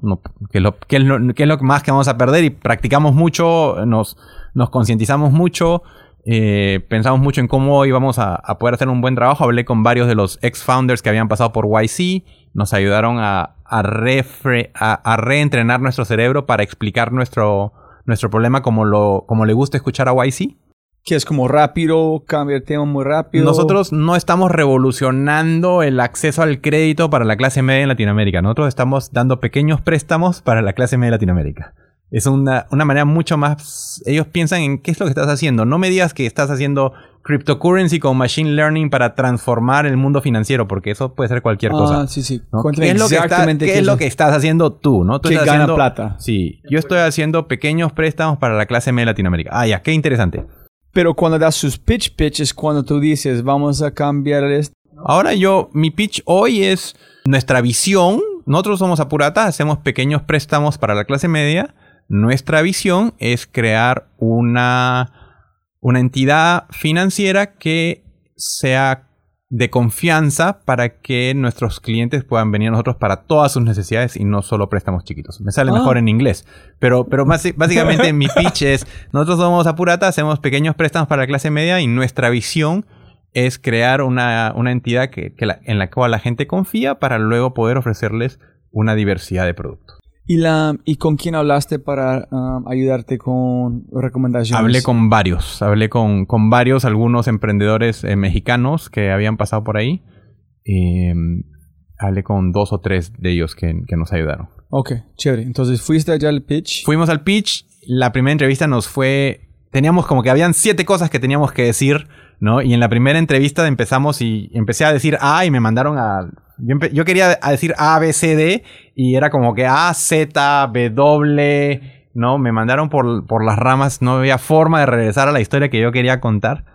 ¿qué, es lo, qué, es lo, ¿Qué es lo más que vamos a perder? Y practicamos mucho, nos, nos concientizamos mucho, eh, pensamos mucho en cómo íbamos a, a, poder hacer un buen trabajo. Hablé con varios de los ex-founders que habían pasado por YC, nos ayudaron a, a, refre, a reentrenar nuestro cerebro para explicar nuestro, nuestro problema como, lo, como le gusta escuchar a YC que es como rápido, cambia el tema muy rápido. Nosotros no estamos revolucionando el acceso al crédito para la clase media en Latinoamérica. Nosotros estamos dando pequeños préstamos para la clase media en Latinoamérica. Es una, una manera mucho más... Ellos piensan en qué es lo que estás haciendo. No me digas que estás haciendo cryptocurrency con machine learning para transformar el mundo financiero, porque eso puede ser cualquier cosa. Ah, sí, sí. ¿Qué, es lo, que qué es lo que estás haciendo tú? ¿no? Tú que estás gana haciendo, plata. Sí. Yo estoy haciendo pequeños préstamos para la clase media de Latinoamérica. Ah, ya, qué interesante. Pero cuando das sus pitch pitches, cuando tú dices, vamos a cambiar esto. Ahora yo, mi pitch hoy es nuestra visión. Nosotros somos Apurata, hacemos pequeños préstamos para la clase media. Nuestra visión es crear una, una entidad financiera que sea de confianza para que nuestros clientes puedan venir a nosotros para todas sus necesidades y no solo préstamos chiquitos. Me sale mejor ah. en inglés, pero, pero básicamente mi pitch es, nosotros somos Apurata, hacemos pequeños préstamos para la clase media y nuestra visión es crear una, una entidad que, en la cual la gente confía para luego poder ofrecerles una diversidad de productos. ¿Y, la, ¿Y con quién hablaste para um, ayudarte con recomendaciones? Hablé con varios, hablé con, con varios, algunos emprendedores eh, mexicanos que habían pasado por ahí. Em, hablé con dos o tres de ellos que, que, nos ayudaron. Ok, chévere. Entonces, ¿fuiste allá al pitch? Fuimos al pitch. La primera entrevista nos fue... Teníamos como que habían siete cosas que teníamos que decir, ¿no? Y en la primera entrevista empezamos y empecé a decir A y me mandaron a yo, quería decir A, B, C, D y era como que A, Z, W, ¿no? Me mandaron por, por las ramas, no había forma de regresar a la historia que yo quería contar.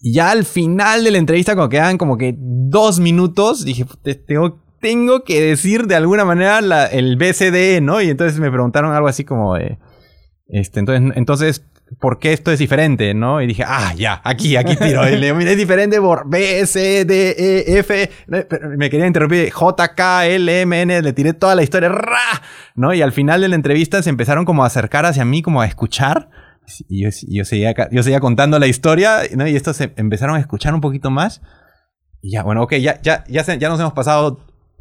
Y ya al final de la entrevista, cuando quedaban como que dos minutos, dije, tengo, tengo que decir de alguna manera la, el BCD, ¿no? Y entonces me preguntaron algo así como de... Este, entonces, entonces por qué esto es diferente, ¿no? Y dije, ah, ya, aquí, aquí tiro. es diferente por B, C, D, E, F. Me quería interrumpir. J, K, L, M, N. Le tiré toda la historia. ¡ra! ¿No? Y al final de la entrevista se empezaron como a acercar hacia mí, como a escuchar. Y yo, seguía, yo seguía contando la historia, ¿no? Y estos se empezaron a escuchar un poquito más. Y ya, bueno, ok, ya, ya, ya, ya nos hemos pasado,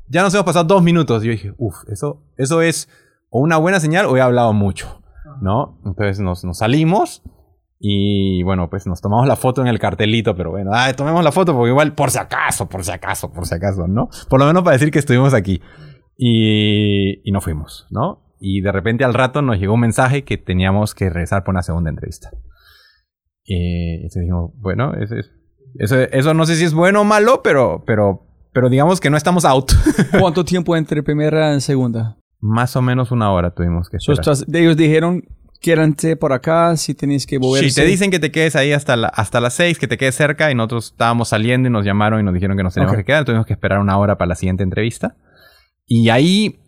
ya nos hemos pasado dos minutos. Y yo dije, uff, eso, eso es o una buena señal o he hablado mucho. ¿No? Entonces nos, salimos y bueno, pues nos tomamos la foto en el cartelito, pero bueno, tomemos la foto porque igual por si acaso, por si acaso, por si acaso, ¿no? Por lo menos para decir que estuvimos aquí. Y, y no fuimos, ¿no? Y de repente al rato nos llegó un mensaje que teníamos que regresar por una segunda entrevista. Y dijimos, bueno, eso, eso, eso no sé si es bueno o malo, pero, pero, pero digamos que no estamos out. ¿Cuánto tiempo entre primera y segunda? Más o menos una hora tuvimos que esperar. ellos dijeron, quédate por acá si tenéis que moverse. Si te dicen que te quedes ahí hasta, la, hasta las seis, que te quedes cerca y nosotros estábamos saliendo y nos llamaron y nos dijeron que nos teníamos que quedar. Tuvimos que esperar una hora para la siguiente entrevista. Y ahí,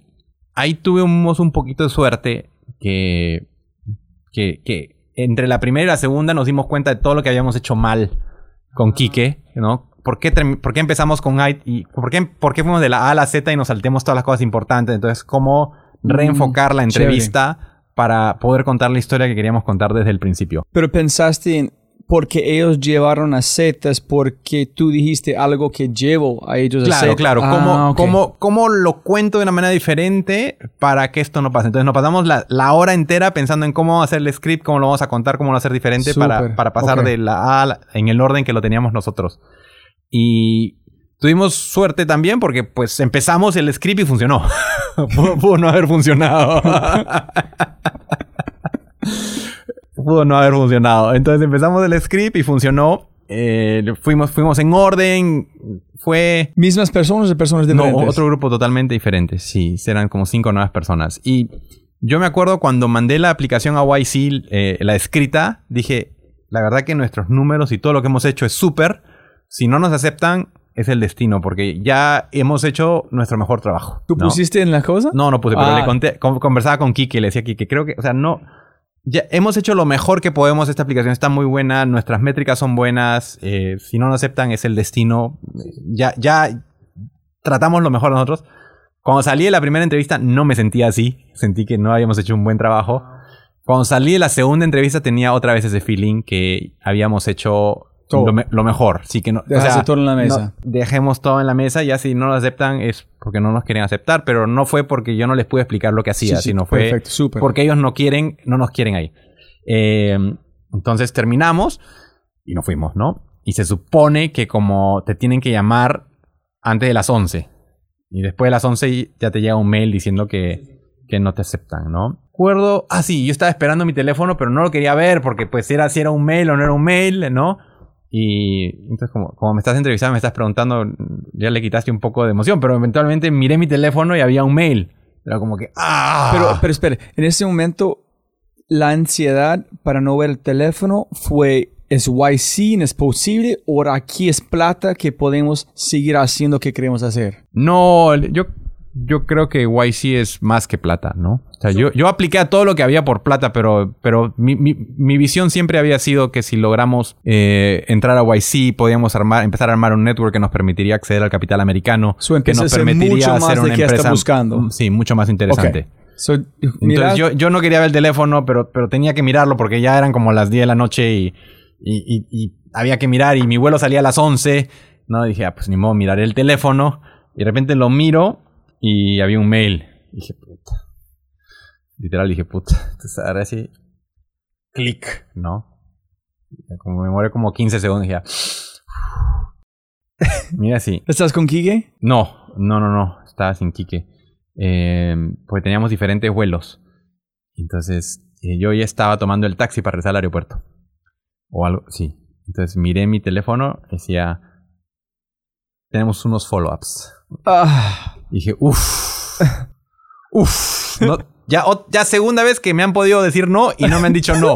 ahí tuvimos un poquito de suerte que, que, que entre la primera y la segunda nos dimos cuenta de todo lo que habíamos hecho mal con Quique, ¿no? ¿Por qué, ¿por qué empezamos con IT y por qué, por qué fuimos de la A a la Z y nos saltemos todas las cosas importantes? Entonces, ¿cómo mm, reenfocar la entrevista para poder contar la historia que queríamos contar desde el principio? Pero pensaste en por qué ellos llevaron a Zetas porque tú dijiste algo que llevo a ellos claro, a Zetas. Claro, claro. Ah, ¿Cómo, cómo, lo cuento de una manera diferente para que esto no pase? Entonces nos pasamos la, la hora entera pensando en cómo hacer el script, cómo lo vamos a contar, cómo lo hacer diferente para, para pasar de la A en el orden que lo teníamos nosotros. Y Tuvimos suerte también porque pues empezamos el script y funcionó. pudo, no haber funcionado. pudo no haber funcionado. Entonces empezamos el script y funcionó. Eh, fuimos, fuimos en orden. Fue... ¿Mismas personas o personas diferentes? No, otro grupo totalmente diferente. Sí, eran como cinco nuevas personas. Y yo me acuerdo cuando mandé la aplicación a YC, eh, la escrita, dije, la verdad que nuestros números y todo lo que hemos hecho es súper. Si no nos aceptan, es el destino, porque ya hemos hecho nuestro mejor trabajo. ¿Tú pusiste en la cosa? No, no puse, pero le ah. conté, conversaba con Kike, le decía Kike, creo que, o sea, no, ya hemos hecho lo mejor que podemos, esta aplicación está muy buena, nuestras métricas son buenas, eh, si no nos aceptan es el destino, ya, ya tratamos lo mejor nosotros. Cuando salí de la primera entrevista no me sentía así, sentí que no habíamos hecho un buen trabajo. Cuando salí de la segunda entrevista tenía otra vez ese feeling que habíamos hecho lo, mejor. Sí que no, todo en la mesa. dejemos todo en la mesa y así no lo aceptan es porque no nos quieren aceptar, pero no fue porque yo no les pude explicar lo que hacía, sino fue porque ellos no quieren, no nos quieren ahí. Eh, entonces terminamos y nos fuimos, ¿no? Y se supone que como te tienen que llamar antes de las 11 y después de las 11 ya te llega un mail diciendo que, que no te aceptan, ¿no? Acuerdo, ah sí, yo estaba esperando mi teléfono, pero no lo quería ver porque pues era si era un mail o no era un mail, ¿no? Y entonces, como, como, me estás entrevistando, me estás preguntando, ya le quitaste un poco de emoción, pero eventualmente miré mi teléfono y había un mail. Era como que, ¡ah! Pero, pero espere, en ese momento, la ansiedad para no ver el teléfono fue, ¿es YC? ¿Es posible? ¿O aquí es plata que podemos seguir haciendo lo que queremos hacer? No, yo yo creo que YC es más que plata, ¿no? O sea, yo, yo apliqué a todo lo que había por plata, pero, pero mi, mi, visión siempre había sido que si logramos eh, entrar a YC, podíamos armar, empezar a armar un network que nos permitiría acceder al capital americano, que nos permitiría hacer una empresa, buscando. Sí, mucho más interesante. Entonces yo, yo, no quería ver el teléfono, pero, pero tenía que mirarlo porque ya eran como las 10 de la noche y, y, y, había que mirar y mi vuelo salía a las 11. No, dije, ah, pues ni modo, miraré el teléfono. Y de repente lo miro y había un mail. dije, puta. Literal dije, puta. Entonces ahora sí. Clic, ¿no? Como me muere como 15 segundos ya. Mira así. ¿Estás con Kike? No, no, no, no. Estaba sin Kike. Eh, porque teníamos diferentes vuelos. Entonces, eh, yo ya estaba tomando el taxi para regresar al aeropuerto. O algo, sí. Entonces miré mi teléfono, decía, tenemos unos follow-ups. Ah. Dije, uff. Uff. ya, ya segunda vez que me han podido decir no y no me han dicho no.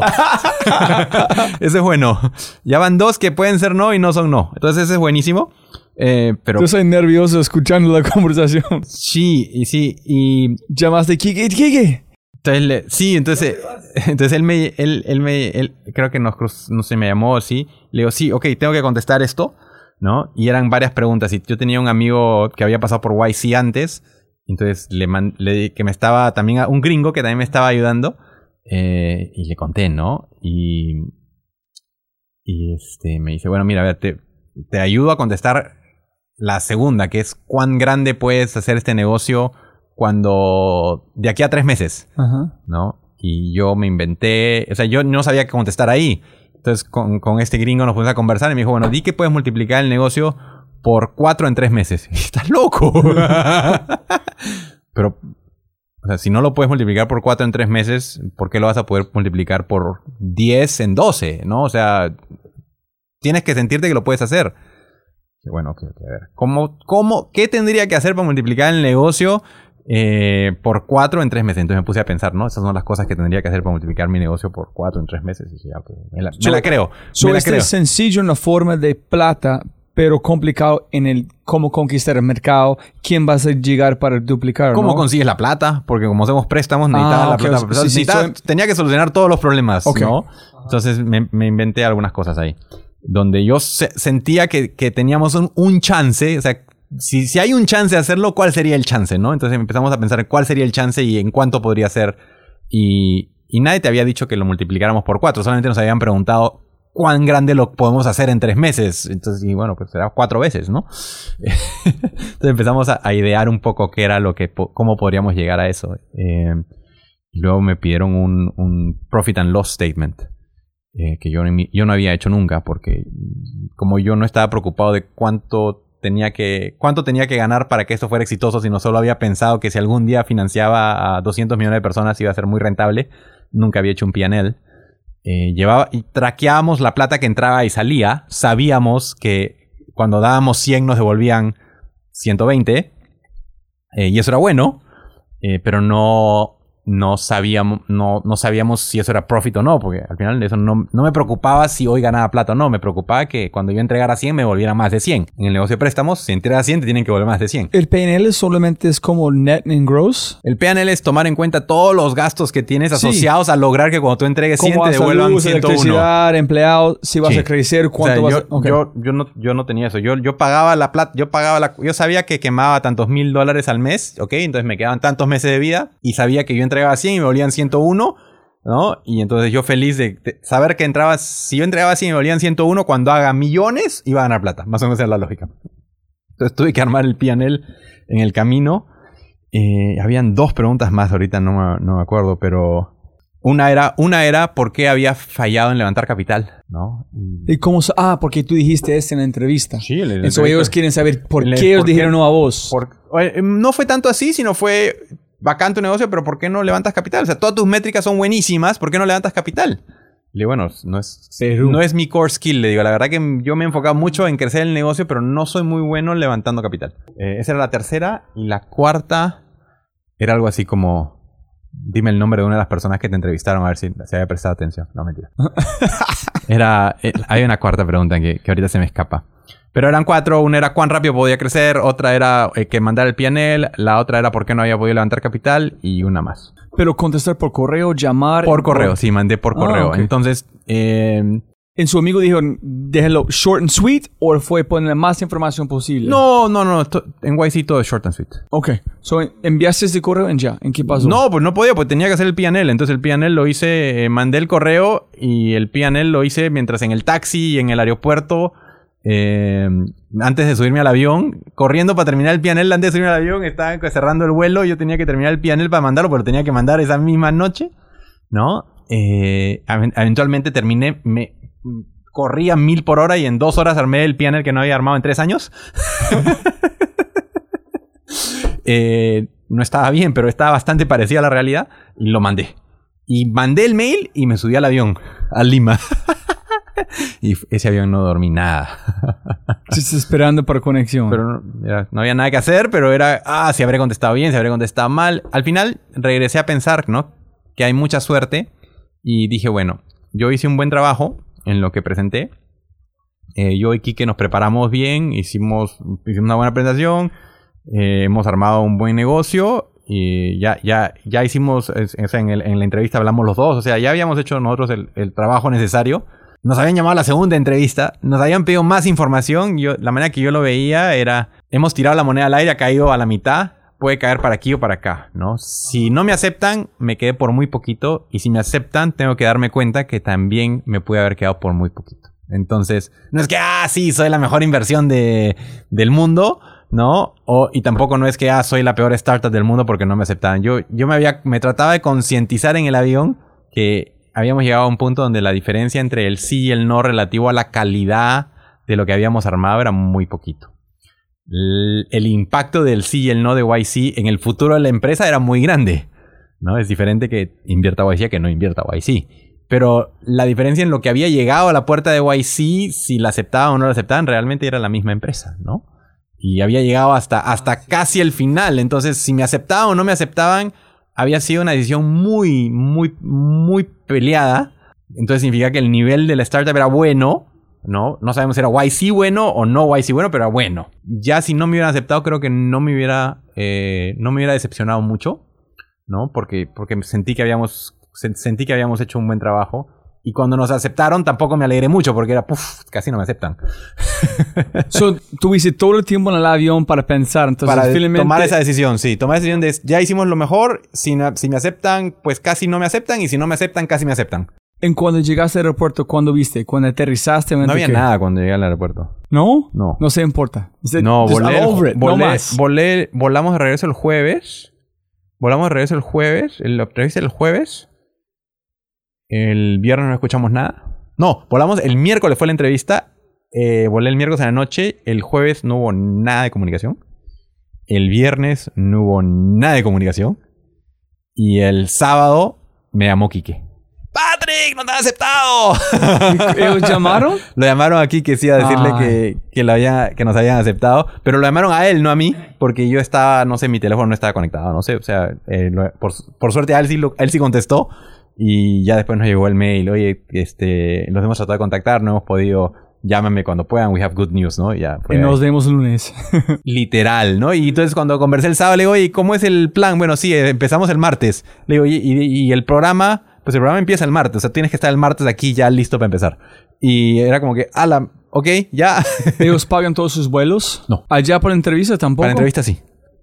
ese es bueno. Ya van dos que pueden ser no y no son no. Entonces ese es buenísimo. Eh, pero... Yo soy nervioso escuchando la conversación. Sí, y sí, y... Llamaste Kike, Kike. Entonces, sí, entonces, entonces él me, él, él me, él, creo que nos, no sé, me llamó así. Le digo, sí, ok, tengo que contestar esto. ¿No? Y eran varias preguntas. Y yo tenía un amigo que había pasado por YC antes, entonces le, le que me estaba también, un gringo que también me estaba ayudando, eh, y le conté, ¿no? Y, y este, me dice, bueno, mira, a ver, te, te ayudo a contestar la segunda, que es cuán grande puedes hacer este negocio cuando de aquí a tres meses, ¿no? Y yo me inventé, o sea, yo no sabía qué contestar ahí. Entonces con, este gringo nos pusimos a conversar y me dijo, bueno, di que puedes multiplicar el negocio por cuatro en tres meses. Estás loco. Pero, o sea, si no lo puedes multiplicar por cuatro en tres meses, ¿por qué lo vas a poder multiplicar por diez en doce? ¿No? O sea, tienes que sentirte que lo puedes hacer. bueno, ok, a ver. ¿Cómo, cómo, ¿Qué tendría que hacer para multiplicar el negocio eh, por cuatro en tres meses. Entonces me puse a pensar, ¿no? Esas son las cosas que tendría que hacer para multiplicar mi negocio por cuatro en tres meses. Y dije, ok, me la, creo. me este es sencillo en la forma de plata, pero complicado en el cómo conquistar el mercado, quién vas a llegar para duplicar. ¿Cómo consigues la plata? Porque como hacemos préstamos, necesitaba ah, la plata. tenía que solucionar todos los problemas, ¿no? Entonces me, me, inventé algunas cosas ahí. Donde yo sentía que, que teníamos un, un, chance, o sea, si, si hay un chance de hacerlo, ¿cuál sería el chance, no? Entonces empezamos a pensar cuál sería el chance y en cuánto podría ser. Y, nadie te había dicho que lo multiplicáramos por cuatro, solamente nos habían preguntado cuán grande lo podemos hacer en tres meses. Entonces, y bueno, pues será cuatro veces, ¿no? Entonces empezamos a, idear un poco qué era lo que, cómo podríamos llegar a eso. Eh, luego me pidieron un, un profit and loss statement. Eh, que yo, yo no había hecho nunca porque como yo no estaba preocupado de cuánto tenía que, cuánto tenía que ganar para que esto fuera exitoso, sino solo había pensado que si algún día financiaba a 200 millones de personas iba a ser muy rentable. Nunca había hecho un PNL. Eh, llevaba y traqueábamos la plata que entraba y salía. Sabíamos que cuando dábamos 100 nos devolvían 120. eh, y eso era bueno. eh, pero no, no, sabíamos, no, no sabíamos si eso era profit o no. Porque al final eso no, no me preocupaba si hoy ganaba plata o no. Me preocupaba que cuando yo entregara 100 me volvieran más de 100. En el negocio de préstamos, si entregas 100 te tienen que volver más de 100. ¿El PNL solamente es como net and gross? El PNL es tomar en cuenta todos los gastos que tienes Sí. asociados a lograr que cuando tú entregues 100 Como te devuelvan luz, 101. electricidad, empleados, si vas Sí. a crecer, O cuánto sea, vas yo, a... yo no, yo no tenía eso. Yo, yo pagaba la plata, yo pagaba la, yo sabía que quemaba tantos mil dólares al mes, ¿ok? Entonces me quedaban tantos meses de vida y sabía que yo entregaba 100 y me volvían 101, ¿no? Y entonces yo feliz de, de saber que entraba, si yo entregaba 100 y me volvían 101, cuando haga millones iba a ganar plata. Más o menos esa es la lógica. Entonces tuve que armar el PNL en el camino. Eh, habían dos preguntas más, ahorita no me, no me acuerdo, pero una era, una era por qué había fallado en levantar capital, ¿no? Y- ¿Y cómo? Ah, porque tú dijiste esto en la entrevista. Sí, el- el- Entonces el- ellos quieren saber por el- qué ellos por qué- dijeron no a vos. por- oye, no fue tanto así, sino fue bacán tu negocio, pero ¿por qué no levantas capital? O sea, todas tus métricas son buenísimas, ¿por qué no levantas capital? Le digo, bueno, no es, Perú. no es mi core skill, le digo. La verdad que yo me he enfocado mucho en crecer el negocio, pero no soy muy bueno levantando capital. Eh, esa era la tercera. Y la cuarta era algo así como... Dime el nombre de una de las personas que te entrevistaron a ver si se había prestado atención. No, mentira. Era, eh, hay una cuarta pregunta que, que ahorita se me escapa. Pero eran cuatro. Una era cuán rápido podía crecer. Otra era eh, que mandar el PNL. La otra era por qué no había podido levantar capital. Y una más. Pero contestar por correo, llamar... Por correo, sí, mandé por Ah, correo. Entonces, eh, En su amigo dijo, déjelo short and sweet, o fue ponerle más información posible. no, no, no. En YC todo es short and sweet. Ok. So, enviaste ese correo en ya. ¿En qué pasó? No, pues no podía, pues tenía que hacer el PNL. Entonces el PNL lo hice, eh, mandé el correo y el PNL lo hice mientras en el taxi y en el aeropuerto, eh, antes de subirme al avión, corriendo para terminar el PNL, antes de subirme al avión, estaba cerrando el vuelo, yo tenía que terminar el PNL para mandarlo, pero tenía que mandar esa misma noche, ¿no? Eh, eventualmente terminé, me corrí a mil por hora y en dos horas armé el PNL que no había armado en tres años. Eh, no estaba bien, pero estaba bastante parecida a la realidad y lo mandé. Y mandé el mail y me subí al avión, a Lima. y ese avión no dormí nada. Sí, está esperando para conexión. pero no, no había nada que hacer, pero era, ah, si habré contestado bien, si habré contestado mal. Al final regresé a pensar, ¿no? Que hay mucha suerte y dije, bueno, yo hice un buen trabajo en lo que presenté. Eh, yo y Kike nos preparamos bien, hicimos, hicimos una buena presentación, eh, hemos armado un buen negocio y ya, ya, ya hicimos, o sea, en, el- en la entrevista hablamos los dos, o sea, ya habíamos hecho nosotros el, el trabajo necesario. Nos habían llamado a la segunda entrevista, nos habían pedido más información. Yo, la manera que yo lo veía era, hemos tirado la moneda al aire, ha caído a la mitad, puede caer para aquí o para acá, ¿no? Si no me aceptan, me quedé por muy poquito, y si me aceptan, tengo que darme cuenta que también me pude haber quedado por muy poquito. Entonces, no es que, ah, sí, soy la mejor inversión de, del mundo, ¿no? O, y tampoco no es que, ah, soy la peor startup del mundo porque no me aceptaban. Yo, yo me había, me trataba de concientizar en el avión que habíamos llegado a un punto donde la diferencia entre el sí y el no relativo a la calidad de lo que habíamos armado era muy poquito. El, el impacto del sí y el no de YC en el futuro de la empresa era muy grande. ¿no? Es diferente que invierta YC a que no invierta YC. Pero la diferencia en lo que había llegado a la puerta de YC, si la aceptaban o no la aceptaban, realmente era la misma empresa, ¿no? Y había llegado hasta, hasta casi el final. Entonces, si me aceptaban o no me aceptaban, había sido una decisión muy, muy, muy peleada. Entonces significa que el nivel de la startup era bueno, ¿no? No sabemos si era YC bueno o no YC bueno, pero era bueno. Ya si no me hubieran aceptado, creo que no me hubiera, eh, no me hubiera decepcionado mucho, ¿no? Porque, porque sentí que habíamos, sen- sentí que habíamos hecho un buen trabajo. Y cuando nos aceptaron tampoco me alegré mucho porque era, puff, casi no me aceptan. So, tuviste todo el tiempo en el avión para pensar. Entonces, para finalmente, tomar esa decisión, sí. Tomar la decisión de ya hicimos lo mejor. Si, me aceptan, pues casi no me aceptan. Y si no me aceptan, casi me aceptan. En cuando llegaste al aeropuerto, ¿cuándo viste? ¿Cuando aterrizaste? No había nada cuando llegué al aeropuerto. ¿No? No. No se importa. No, volé, volé- no más. volé- volamos de regreso el jueves. Volamos de regreso el jueves. El, el jueves. El viernes no escuchamos nada. No, volamos el miércoles fue la entrevista. eh, volé el miércoles a la noche, el jueves no hubo nada de comunicación, el viernes no hubo nada de comunicación y el sábado me llamó Quique. Patrick, no te han aceptado. ¿Ellos llamaron? lo llamaron aquí que sí a decirle Ay. que, que, lo había- que nos habían aceptado, pero lo llamaron a él, no a mí, porque yo estaba, no sé, mi teléfono no estaba conectado, no sé, o sea, eh, lo- por, por suerte a él sí, lo- él sí contestó y ya después nos llegó el mail, oye, este, los hemos tratado de contactar, no hemos podido, llámame cuando puedan, we have good news, ¿no? Ya, Y nos vemos el lunes. literal, ¿no? Y entonces cuando conversé el sábado le digo, oye, ¿cómo es el plan? Bueno, sí, eh, empezamos el martes. Le digo, "Y- y, y el programa? Pues el programa empieza el martes, o sea, tienes que estar el martes aquí ya listo para empezar. Y era como que, ala, ok, ya. ¿Ellos pagan todos sus vuelos? No. ¿Allá para entrevista tampoco? para entrevista sí.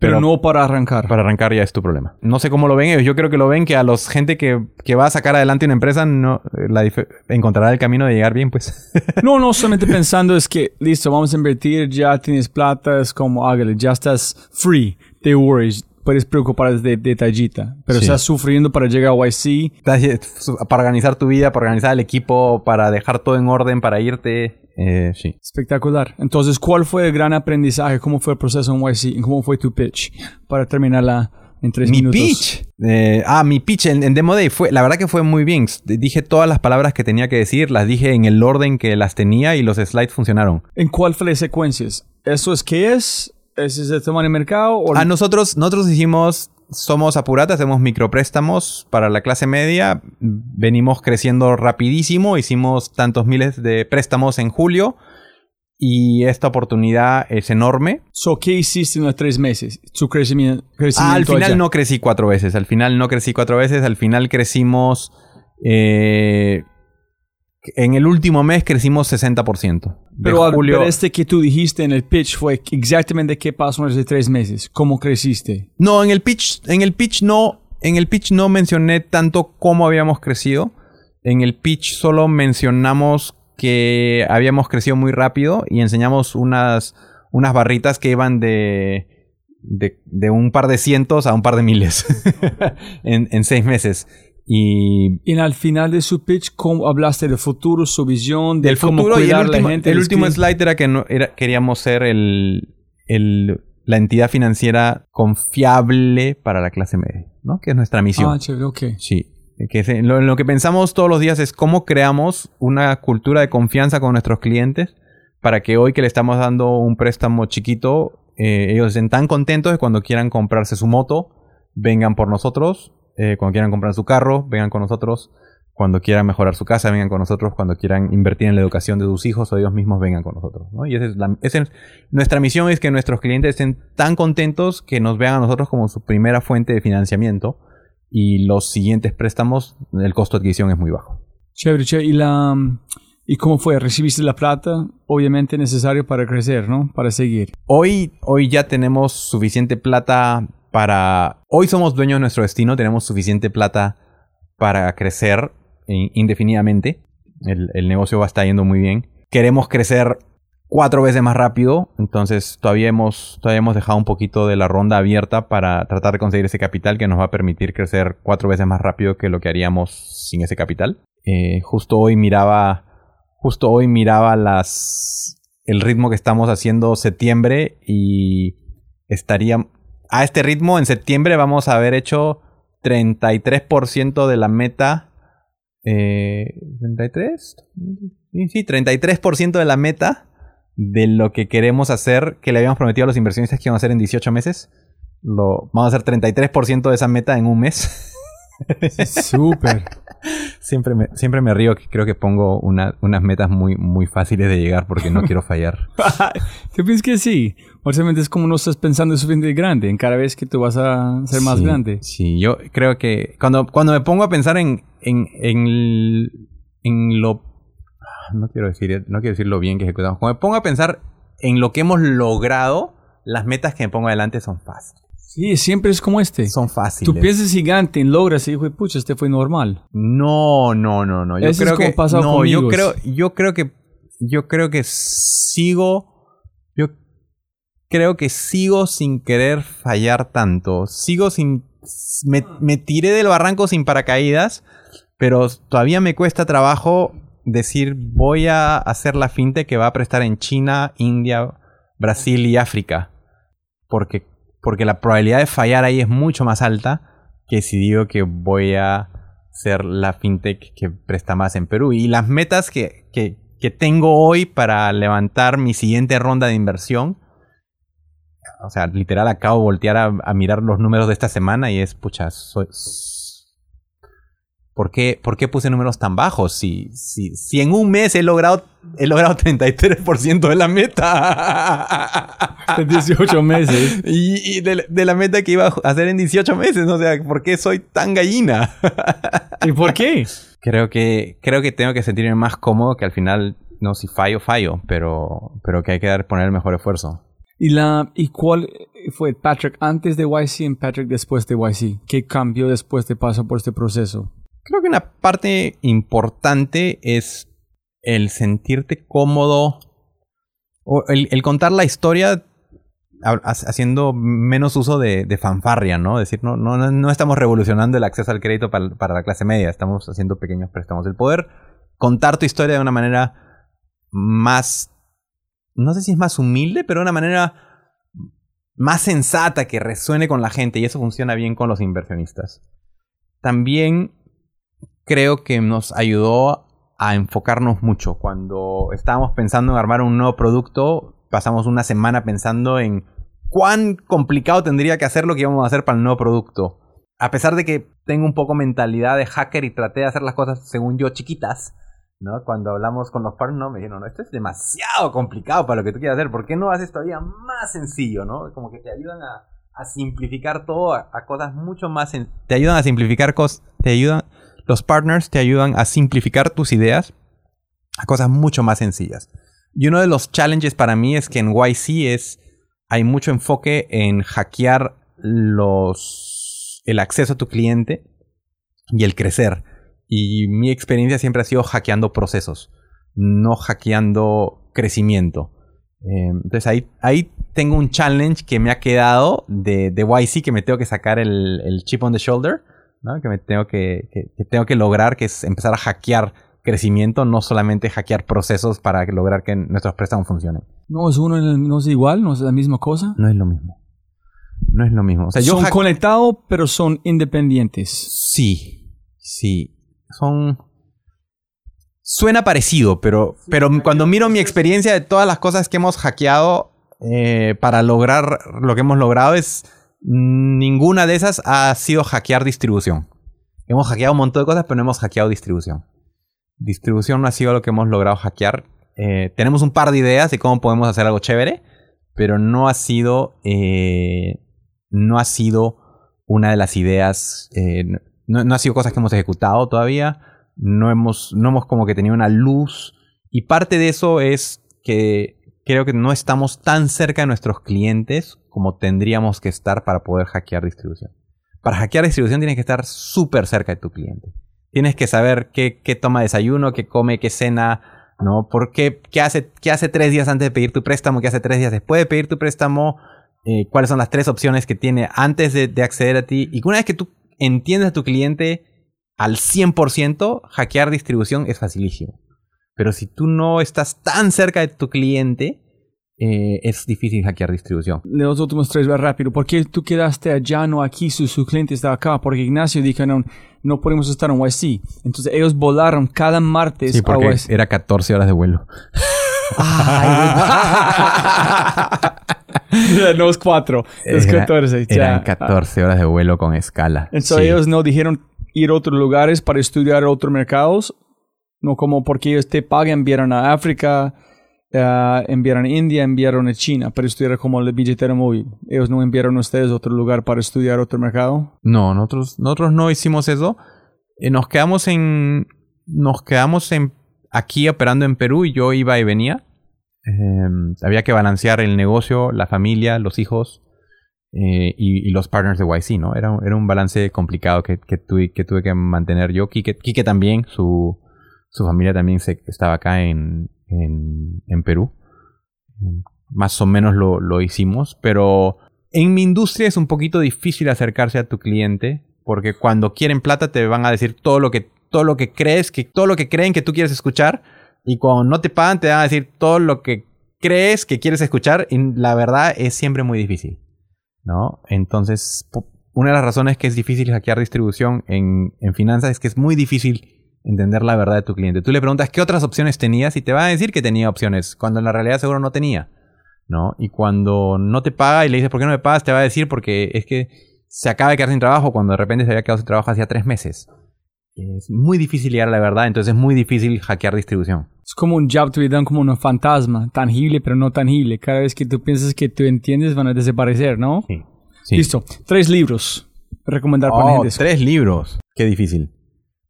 Pero, no para arrancar. Para arrancar ya es tu problema. No sé cómo lo ven ellos. Yo creo que lo ven que a los gente que, que va a sacar adelante una empresa no eh, la encontrará el camino de llegar bien, pues. No, no, solamente pensando es que, listo, vamos a invertir, ya tienes plata, es como, hágale, ya estás free de worries, puedes preocupar de detallita, pero Sí. estás sufriendo para llegar a YC. para organizar tu vida, para organizar el equipo, para dejar todo en orden, para irte. Eh, sí. Espectacular. Entonces, ¿cuál fue el gran aprendizaje? ¿Cómo fue el proceso en YC? ¿Cómo fue tu pitch? Para terminarla en tres Mi minutos. pitch. Eh, ah, mi pitch en, en Demo Day fue, la verdad que fue muy bien. Dije todas las palabras que tenía que decir, las dije en el orden que las tenía y los slides funcionaron. ¿En cuál fue las secuencias? ¿Eso es qué es? ¿Ese es el tema de mercado? O A nosotros, nosotros hicimos, somos Apurata, hacemos micropréstamos para la clase media. Venimos creciendo rapidísimo, hicimos tantos miles de préstamos en julio y esta oportunidad es enorme. So, ¿Qué hiciste en los tres meses? Su crecimiento. crecimiento Ah, al final allá. no crecí cuatro veces. Al final no crecí cuatro veces. Al final crecimos. eh, en el último mes crecimos 60%. De Pero, julio. pero este que tú dijiste en el pitch fue exactamente qué pasó en esos tres meses. ¿Cómo creciste? No, en el pitch, en el pitch no. En el pitch no mencioné tanto cómo habíamos crecido. En el pitch solo mencionamos que habíamos crecido muy rápido y enseñamos unas, unas barritas que iban de, de, de un par de cientos a un par de miles en, en seis meses. Y Y al final de su pitch, ¿cómo hablaste del futuro, su visión, de del futuro y el último, la gente? el último slide era que no, era, queríamos ser el, el- la entidad financiera confiable para la clase media, ¿no? Que es nuestra misión. Ah, chévere, ok. Sí. Que es- lo, lo que pensamos todos los días es cómo creamos una cultura de confianza con nuestros clientes para que hoy que le estamos dando un préstamo chiquito, eh, ellos estén tan contentos que cuando quieran comprarse su moto, vengan por nosotros. Eh, cuando quieran comprar su carro, vengan con nosotros. Cuando quieran mejorar su casa, vengan con nosotros. Cuando quieran invertir en la educación de sus hijos o ellos mismos, vengan con nosotros. ¿no? Y esa es la- esa es- nuestra misión es que nuestros clientes estén tan contentos que nos vean a nosotros como su primera fuente de financiamiento y los siguientes préstamos, el costo de adquisición es muy bajo. Chévere, chévere. ¿Y, la, ¿Y cómo fue? ¿Recibiste la plata? Obviamente necesario para crecer, ¿no? Para seguir. Hoy, hoy ya tenemos suficiente plata para... Hoy somos dueños de nuestro destino, tenemos suficiente plata para crecer in- indefinidamente. El, el negocio va a estar yendo muy bien. Queremos crecer cuatro veces más rápido, entonces todavía hemos, todavía hemos dejado un poquito de la ronda abierta para tratar de conseguir ese capital que nos va a permitir crecer cuatro veces más rápido que lo que haríamos sin ese capital. Eh, justo hoy miraba, justo hoy miraba las, el ritmo que estamos haciendo septiembre y estaría, a este ritmo en septiembre vamos a haber hecho 33% de la meta. Eh, ¿33? Sí, sí, 33% de la meta de lo que queremos hacer, que le habíamos prometido a los inversionistas que íbamos a hacer en 18 meses. Lo, vamos a hacer 33% de esa meta en un mes. Súper. Siempre me, siempre me río que creo que pongo una- unas metas muy, muy fáciles de llegar porque no quiero fallar. Yo pienso que sí. Obviamente es como no estás pensando suficientemente grande en cada vez que tú vas a ser más Sí, grande. Sí, yo creo que cuando, cuando me pongo a pensar en, en, en, en lo... No quiero, decir, no quiero decir lo bien que ejecutamos. Cuando me pongo a pensar en lo que hemos logrado, las metas que me pongo adelante son fáciles. Sí, siempre es como este. Son fáciles. Tú piensas gigante, logras y dijo, pucha, este fue normal. No, no, no, no. Yo Eso es creo como que pasado no, yo creo, yo creo que yo creo que sigo yo creo que sigo sin querer fallar tanto. Sigo sin me, me tiré del barranco sin paracaídas, pero todavía me cuesta trabajo decir voy a hacer la fintech que va a prestar en China, India, Brasil y África. Porque, porque la probabilidad de fallar ahí es mucho más alta que si digo que voy a ser la fintech que presta más en Perú. Y las metas que, que, tengo hoy para levantar mi siguiente ronda de inversión. O sea, literal acabo de voltear a, mirar los números de esta semana y es, pucha, soy, ¿Por qué, ¿Por qué, puse números tan bajos? Si, si, si en un mes he logrado, he logrado 33% de la meta. En 18 meses. Y, de, de, la meta que iba a hacer en 18 meses. O sea, ¿por qué soy tan gallina? ¿Y por qué? Creo que, creo que tengo que sentirme más cómodo que al final, no, si fallo, fallo, pero, pero que hay que dar, poner el mejor esfuerzo. ¿Y, la, ¿Y cuál fue Patrick antes de YC y Patrick después de YC? ¿Qué cambió después de pasar por este proceso? Creo que una parte importante es el sentirte cómodo el, contar la historia haciendo menos uso de, fanfarria, ¿no? Es decir, no, no, no, estamos revolucionando el acceso al crédito para, para, la clase media, estamos haciendo pequeños préstamos. El poder contar tu historia de una manera más, no sé si es más humilde, pero de una manera más sensata que resuene con la gente y eso funciona bien con los inversionistas. También creo que nos ayudó a enfocarnos mucho. Cuando estábamos pensando en armar un nuevo producto, pasamos una semana pensando en cuán complicado tendría que hacer lo que íbamos a hacer para el nuevo producto. A pesar de que tengo un poco mentalidad de hacker y traté de hacer las cosas según yo chiquitas, ¿no? Cuando hablamos con los partners, me dijeron, no, esto es demasiado complicado para lo que tú quieras hacer, ¿por qué no haces todavía más sencillo, ¿no? Como que te ayudan a, simplificar todo a, cosas mucho más... te ayudan a simplificar cosas, te ayudan los partners te ayudan a simplificar tus ideas a cosas mucho más sencillas. Y uno de los challenges para mí es que en YC es, hay mucho enfoque en hackear los, el acceso a tu cliente y el crecer. Y mi experiencia siempre ha sido hackeando procesos, no hackeando crecimiento. Eh, entonces ahí, ahí tengo un challenge que me ha quedado de, de YC que me tengo que sacar el, el chip on the shoulder que me tengo que, tengo que lograr, que es empezar a hackear crecimiento, no solamente hackear procesos para lograr que nuestros préstamos funcionen. No es uno, no es igual, no es la misma cosa. No es lo mismo. No es lo mismo. son conectados, pero son independientes. Sí, sí. Son. Suena parecido, pero, pero cuando miro mi experiencia de todas las cosas que hemos hackeado eh, para lograr lo que hemos logrado es Ninguna de esas ha sido hackear distribución. Hemos hackeado un montón de cosas, pero no hemos hackeado distribución. Distribución no ha sido lo que hemos logrado hackear. Eh, tenemos un par de ideas de cómo podemos hacer algo chévere, pero no ha sido, eh, no ha sido una de las ideas, eh, no, ha sido cosas que hemos ejecutado todavía, no hemos, no hemos como que tenido una luz. Y parte de eso es que creo que no estamos tan cerca de nuestros clientes como tendríamos que estar para poder hackear distribución. Para hackear distribución tienes que estar súper cerca de tu cliente. Tienes que saber qué, toma desayuno, qué come, qué cena, ¿no? ¿Por qué, qué, hace, qué hace tres días antes de pedir tu préstamo, qué hace tres días después de pedir tu préstamo, eh, cuáles son las tres opciones que tiene antes de, de acceder a ti. Y una vez que tú entiendes a tu cliente al 100%, hackear distribución es facilísimo. Pero si tú no estás tan cerca de tu cliente, eh, es difícil hackear distribución. Los últimos tres, va rápido. ¿Por qué tú quedaste allá, no aquí? Su, su cliente está acá. Porque Ignacio dijo, no, no podemos estar en YC. Entonces ellos volaron cada martes sí, porque Era 14 horas de vuelo. no es 4, es 14. Eran 14 horas de vuelo con escala. Entonces ellos no dijeron ir a otros lugares para estudiar otros mercados. No como porque ellos te pagan, vieron a África, uh, enviaron a India, enviaron a China para estudiar como el billetera móvil. ¿Ellos no enviaron a ustedes a otro lugar para estudiar otro mercado? No, nosotros, nosotros no hicimos eso. Eh, nos quedamos en. Nos quedamos en aquí operando en Perú y yo iba y venía. Em, había que balancear el negocio, la familia, los hijos eh, y, los partners de YC, ¿no? Era, era un balance complicado que, que, tuve, que tuve que mantener yo. Quique, Quique también, su, su familia también se, estaba acá en, en, Perú. Más o menos lo, hicimos, pero en mi industria es un poquito difícil acercarse a tu cliente porque cuando quieren plata te van a decir todo lo que todo lo que crees, que todo lo que creen que tú quieres escuchar. Y cuando no te pagan, te van a decir todo lo que crees que quieres escuchar. Y la verdad es siempre muy difícil. ¿No? Entonces, una de las razones que es difícil hackear distribución en, en finanzas es que es muy difícil entender la verdad de tu cliente. Tú le preguntas qué otras opciones tenías y te va a decir que tenía opciones, cuando en la realidad seguro no tenía. ¿no? Y cuando no te paga y le dices por qué no me pagas, te va a decir porque es que se acaba de quedar sin trabajo cuando de repente se había quedado sin trabajo hacía tres meses. Es muy difícil llegar a la verdad, entonces es muy difícil hackear distribución. Es como un job to be done, como un fantasma, tangible pero no tangible. Cada vez que tú piensas que tú entiendes van a desaparecer, ¿no? Sí. Listo. Tres libros. Recomendar para Oh, gente. tres libros. Qué difícil.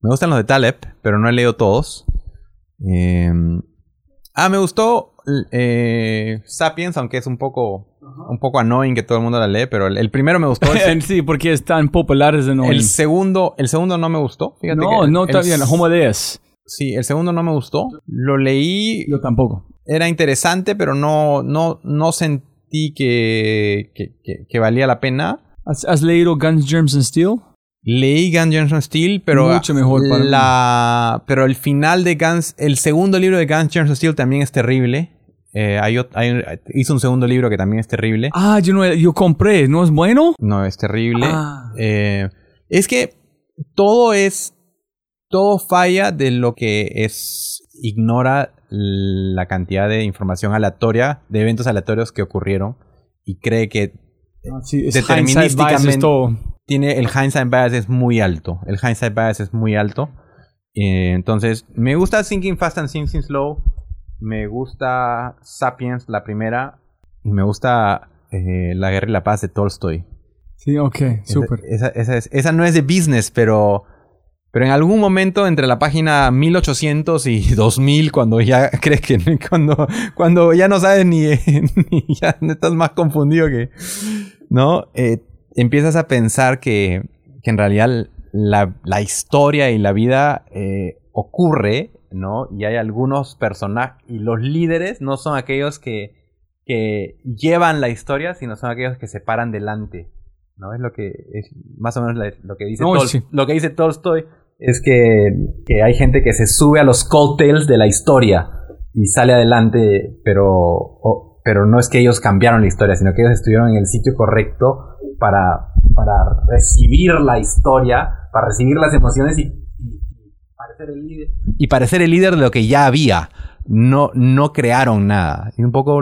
Me gustan los de Taleb, pero no he leído todos. Eh, ah, me gustó eh, Sapiens, aunque es un poco, un poco annoying que todo el mundo la lee, pero el, el primero me gustó. El, sí, porque es tan popular desde no. el segundo, el segundo no me gustó. Fíjate No, que no está bien. Homo Deus. Sí, el segundo no me gustó. Lo leí, Yo tampoco. era interesante, pero no, no, no sentí que, que, que- que valía la pena. ¿Has, has leído Guns, Germs and Steel? Leí Guns N' Steel, pero Mucho mejor para mí. la, pero el final de Guns, el segundo libro de Guns N' Steel también es terrible. Eh, hay hizo un segundo libro que también es terrible. Ah, yo, no, yo compré. ¿No es bueno? No, es terrible. Ah. Eh, es que todo es, todo falla de lo que es, ignora la cantidad de información aleatoria, de eventos aleatorios que ocurrieron y cree que Ah, sí, es Determinísticamente- todo. Tiene el hindsight bias es muy alto. El hindsight bias es muy alto. Eh, entonces, me gusta Thinking Fast and Thinking Slow. Me gusta Sapiens, la primera. Y me gusta eh, La Guerra y la Paz de Tolstoy. Sí, ok, Esa- súper. Esa, esa es- esa no es de business, pero, pero en algún momento entre la página 1800 y 2000, cuando ya crees que cuando, cuando ya no sabes ni, ni ya estás más confundido que, ¿no? Eh, empiezas a pensar que, que en realidad la, la historia y la vida eh, ocurre, ¿no? Y hay algunos personajes, y los líderes no son aquellos que, que llevan la historia, sino son aquellos que se paran delante. ¿no? Es lo que es más o menos la- lo que dice No, Tol- sí. lo que dice Tolstoy es que, que hay gente que se sube a los coattails de la historia y sale adelante, pero o- pero no es que ellos cambiaron la historia, sino que ellos estuvieron en el sitio correcto para, para recibir la historia, para recibir las emociones y, y- parecer el líder y parecer el líder de lo que ya había. No, no crearon nada. Y un poco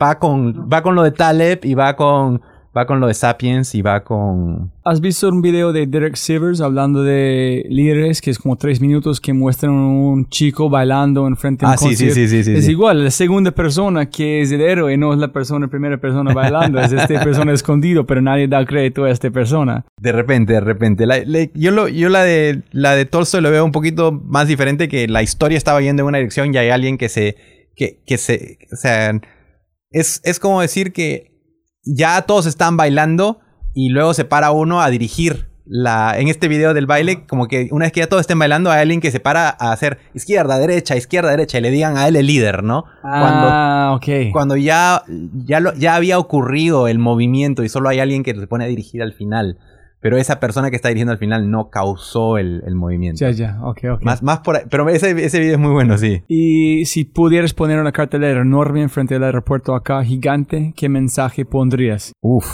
va con, va con lo de Taleb y va con, va con lo de Sapiens y va con... ¿Has visto un video de Derek Sivers hablando de líderes que es como tres minutos que muestran un chico bailando enfrente de un Ah, sí, sí, sí, sí, Es sí. igual, la segunda persona que es el héroe no es la persona, primera persona bailando, es esta persona escondido, pero nadie da crédito a esta persona. De repente, de repente. La- la- yo lo, yo la de la de Tolstoy lo veo un poquito más diferente que la historia estaba yendo en una dirección y hay alguien que se. que, que se. O sea. Es, es como decir que ya todos están bailando y luego se para uno a dirigir. La, en este video del baile, como que una vez que ya todos estén bailando, hay alguien que se para a hacer izquierda, derecha, izquierda, derecha, y le digan a él el líder, ¿no? Cuando, Ah, ok. cuando ya, ya, lo- ya había ocurrido el movimiento y solo hay alguien que se pone a dirigir al final. Pero esa persona que está dirigiendo al final no causó el, el movimiento. Ya, ya, ok, ok. Más, más por ahí. Pero ese, ese video es muy bueno, sí. Y si pudieras poner una cartelera enorme enfrente del aeropuerto acá, gigante, ¿qué mensaje pondrías? Uf,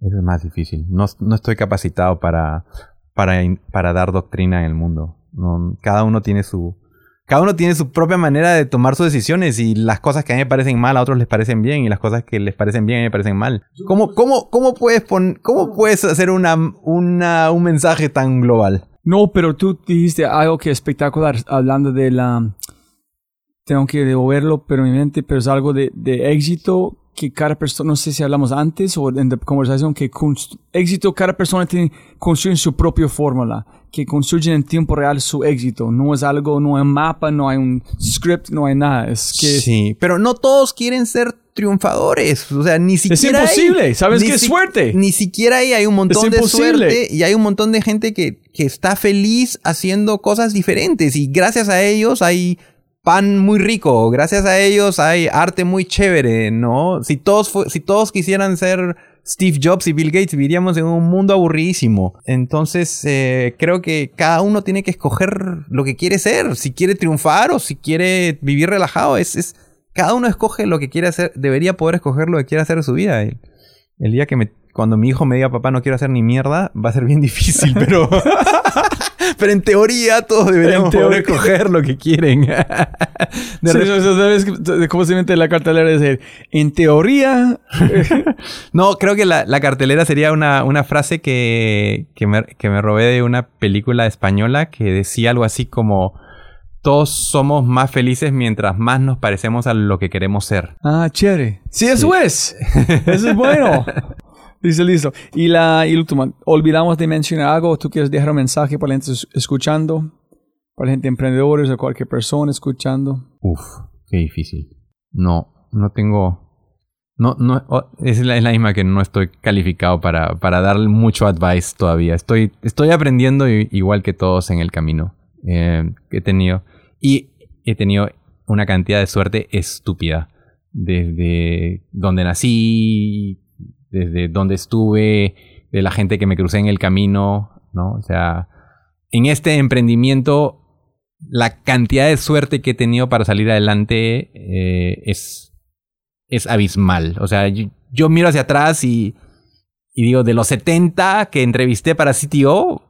eso es más difícil. No, no estoy capacitado para, para, para dar doctrina en el mundo. No, cada uno tiene su. Cada uno tiene su propia manera de tomar sus decisiones y las cosas que a mí me parecen mal a otros les parecen bien y las cosas que les parecen bien a mí me parecen mal. ¿Cómo, cómo, cómo, puedes, pon- cómo puedes hacer una, una, un mensaje tan global? No, pero tú dijiste algo que es espectacular, hablando de la... Tengo que devolverlo, pero mi mente, pero es algo de, de éxito que cada persona, no sé si hablamos antes o en la conversación, que éxito, cada persona tiene, construye su propia fórmula, que construyen en tiempo real su éxito. No es algo, no hay un mapa, no hay un script, no hay nada. Es que sí, pero no todos quieren ser triunfadores. O sea, ni siquiera. hay- imposible, ¿sabes ni qué es si- suerte? Ni siquiera hay, hay un montón Es de imposible. suerte y hay un montón de gente que, que está feliz haciendo cosas diferentes. Y gracias a ellos hay pan muy rico. Gracias a ellos hay arte muy chévere, ¿no? Si todos, si todos quisieran ser Steve Jobs y Bill Gates, viviríamos en un mundo aburridísimo. Entonces, eh, creo que cada uno tiene que escoger lo que quiere ser, si quiere triunfar o si quiere vivir relajado. Es, es cada uno escoge lo que quiere hacer, debería poder escoger lo que quiere hacer en su vida. El, día que cuando mi hijo me diga, papá, no quiero hacer ni mierda, va a ser bien difícil, pero... Pero en teoría todos deberíamos poder escoger lo que quieren. de sí, ¿Sabes cómo se mete la cartelera? decir, en teoría... no, creo que la, la cartelera sería una, una frase que, que, me, que me robé de una película española que decía algo así como todos somos más felices mientras más nos parecemos a lo que queremos ser. Ah, chévere. Sí, eso es. Eso es bueno. Listo, listo. Y la y última, olvidamos de mencionar algo. ¿Tú quieres dejar un mensaje para la gente escuchando? Para la gente emprendedores o cualquier persona escuchando. Uf, qué difícil. No, no tengo. No, no, es la, es la misma que no estoy calificado para, para dar mucho advice todavía. Estoy, estoy aprendiendo igual que todos en el camino eh, que he tenido. Y he tenido una cantidad de suerte estúpida. Desde donde nací, desde donde estuve, de la gente que me crucé en el camino, ¿no? O sea, en este emprendimiento, la cantidad de suerte que he tenido para salir adelante eh, es, es abismal. O sea, yo, miro hacia atrás y, digo, de los 70 que entrevisté para CTO,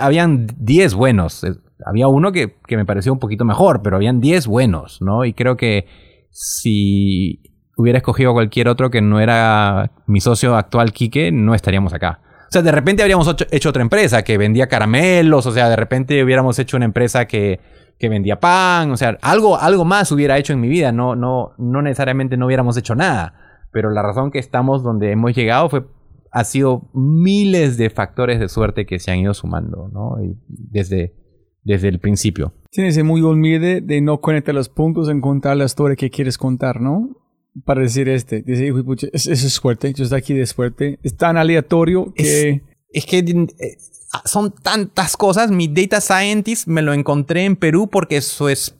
habían 10 buenos. Había uno que, que me pareció un poquito mejor, pero habían 10 buenos, ¿no? Y creo que si hubiera escogido a cualquier otro que no era mi socio actual, Quique, no estaríamos acá. O sea, de repente habríamos hecho otra empresa que vendía caramelos, o sea, de repente hubiéramos hecho una empresa que, que vendía pan, o sea, algo, algo más hubiera hecho en mi vida, no, no, no necesariamente no hubiéramos hecho nada. Pero la razón que estamos donde hemos llegado fue, ha sido miles de factores de suerte que se han ido sumando, ¿no? Y desde, desde el principio. Tienes muy humilde de no conectar los puntos en contar la historia que quieres contar, ¿no? Para decir este. Dice, eso es suerte, yo estoy aquí de suerte. Es tan aleatorio que... Es, que eh, son tantas cosas. Mi data scientist me lo encontré en Perú porque su, es,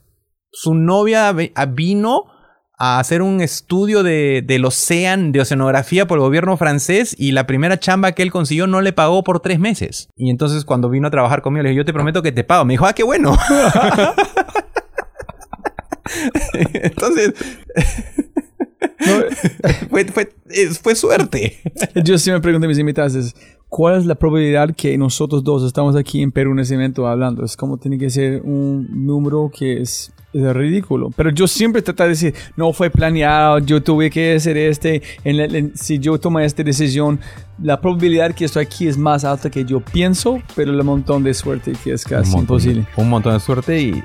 su novia vino a hacer un estudio de, del océano, de oceanografía por el gobierno francés y la primera chamba que él consiguió no le pagó por tres meses. Y entonces cuando vino a trabajar conmigo le dije, yo te prometo que te pago. Me dijo, ah, qué bueno. entonces... fue, fue, fue, suerte. Yo siempre pregunto a mis invitados, ¿cuál es la probabilidad que nosotros dos estamos aquí en Perú en ese evento hablando? Es como tiene que ser un número que es es ridículo. Pero yo siempre trato de decir, no fue planeado, yo tuve que hacer este, si yo tomé esta decisión, la probabilidad que estoy aquí es más alta que yo pienso, pero el montón de suerte que es casi imposible. Un montón de suerte y,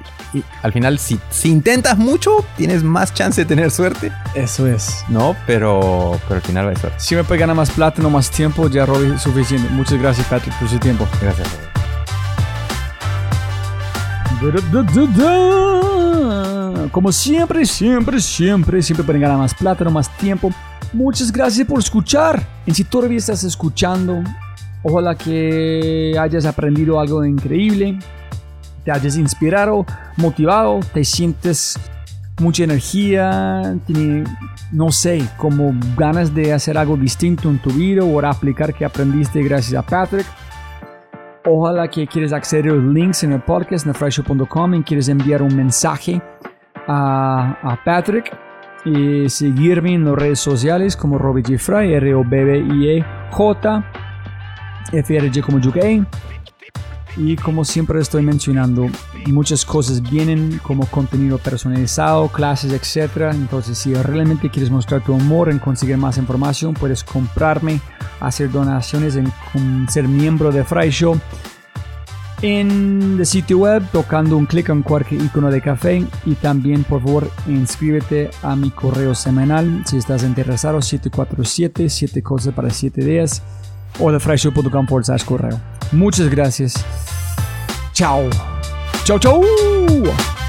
al final si, si, intentas mucho, tienes más chance de tener suerte. Eso es. No, pero, pero al final va a ser. Si me puede ganar más plata, no más tiempo, ya Robbie suficiente. Muchas gracias Patrick por su tiempo. Gracias Robbie. Como siempre, siempre, siempre, siempre pueden ganar más plata, no más tiempo. Muchas gracias por escuchar. Y si todavía estás escuchando, ojalá que hayas aprendido algo increíble, te hayas inspirado, motivado, te sientes mucha energía, no sé, como ganas de hacer algo distinto en tu vida o aplicar que aprendiste gracias a Patrick. Ojalá que quieres acceder a los links en el podcast en fryshow.com y quieres enviar un mensaje a, Patrick y seguirme en las redes sociales como Robbie G. Fry, r o b b i e j f r g como Juke. Y como siempre estoy mencionando, muchas cosas vienen como contenido personalizado, clases, etc. Entonces, si realmente quieres mostrar tu amor en conseguir más información, puedes comprarme, hacer donaciones, en, ser miembro de Fry Show en el sitio web tocando un clic en cualquier icono de café. Y también por favor inscríbete a mi correo semanal. Si estás interesado 747 7 cosas para 7 días o de fryshow.com por correo. Muchas gracias. Chao. Chao, chao.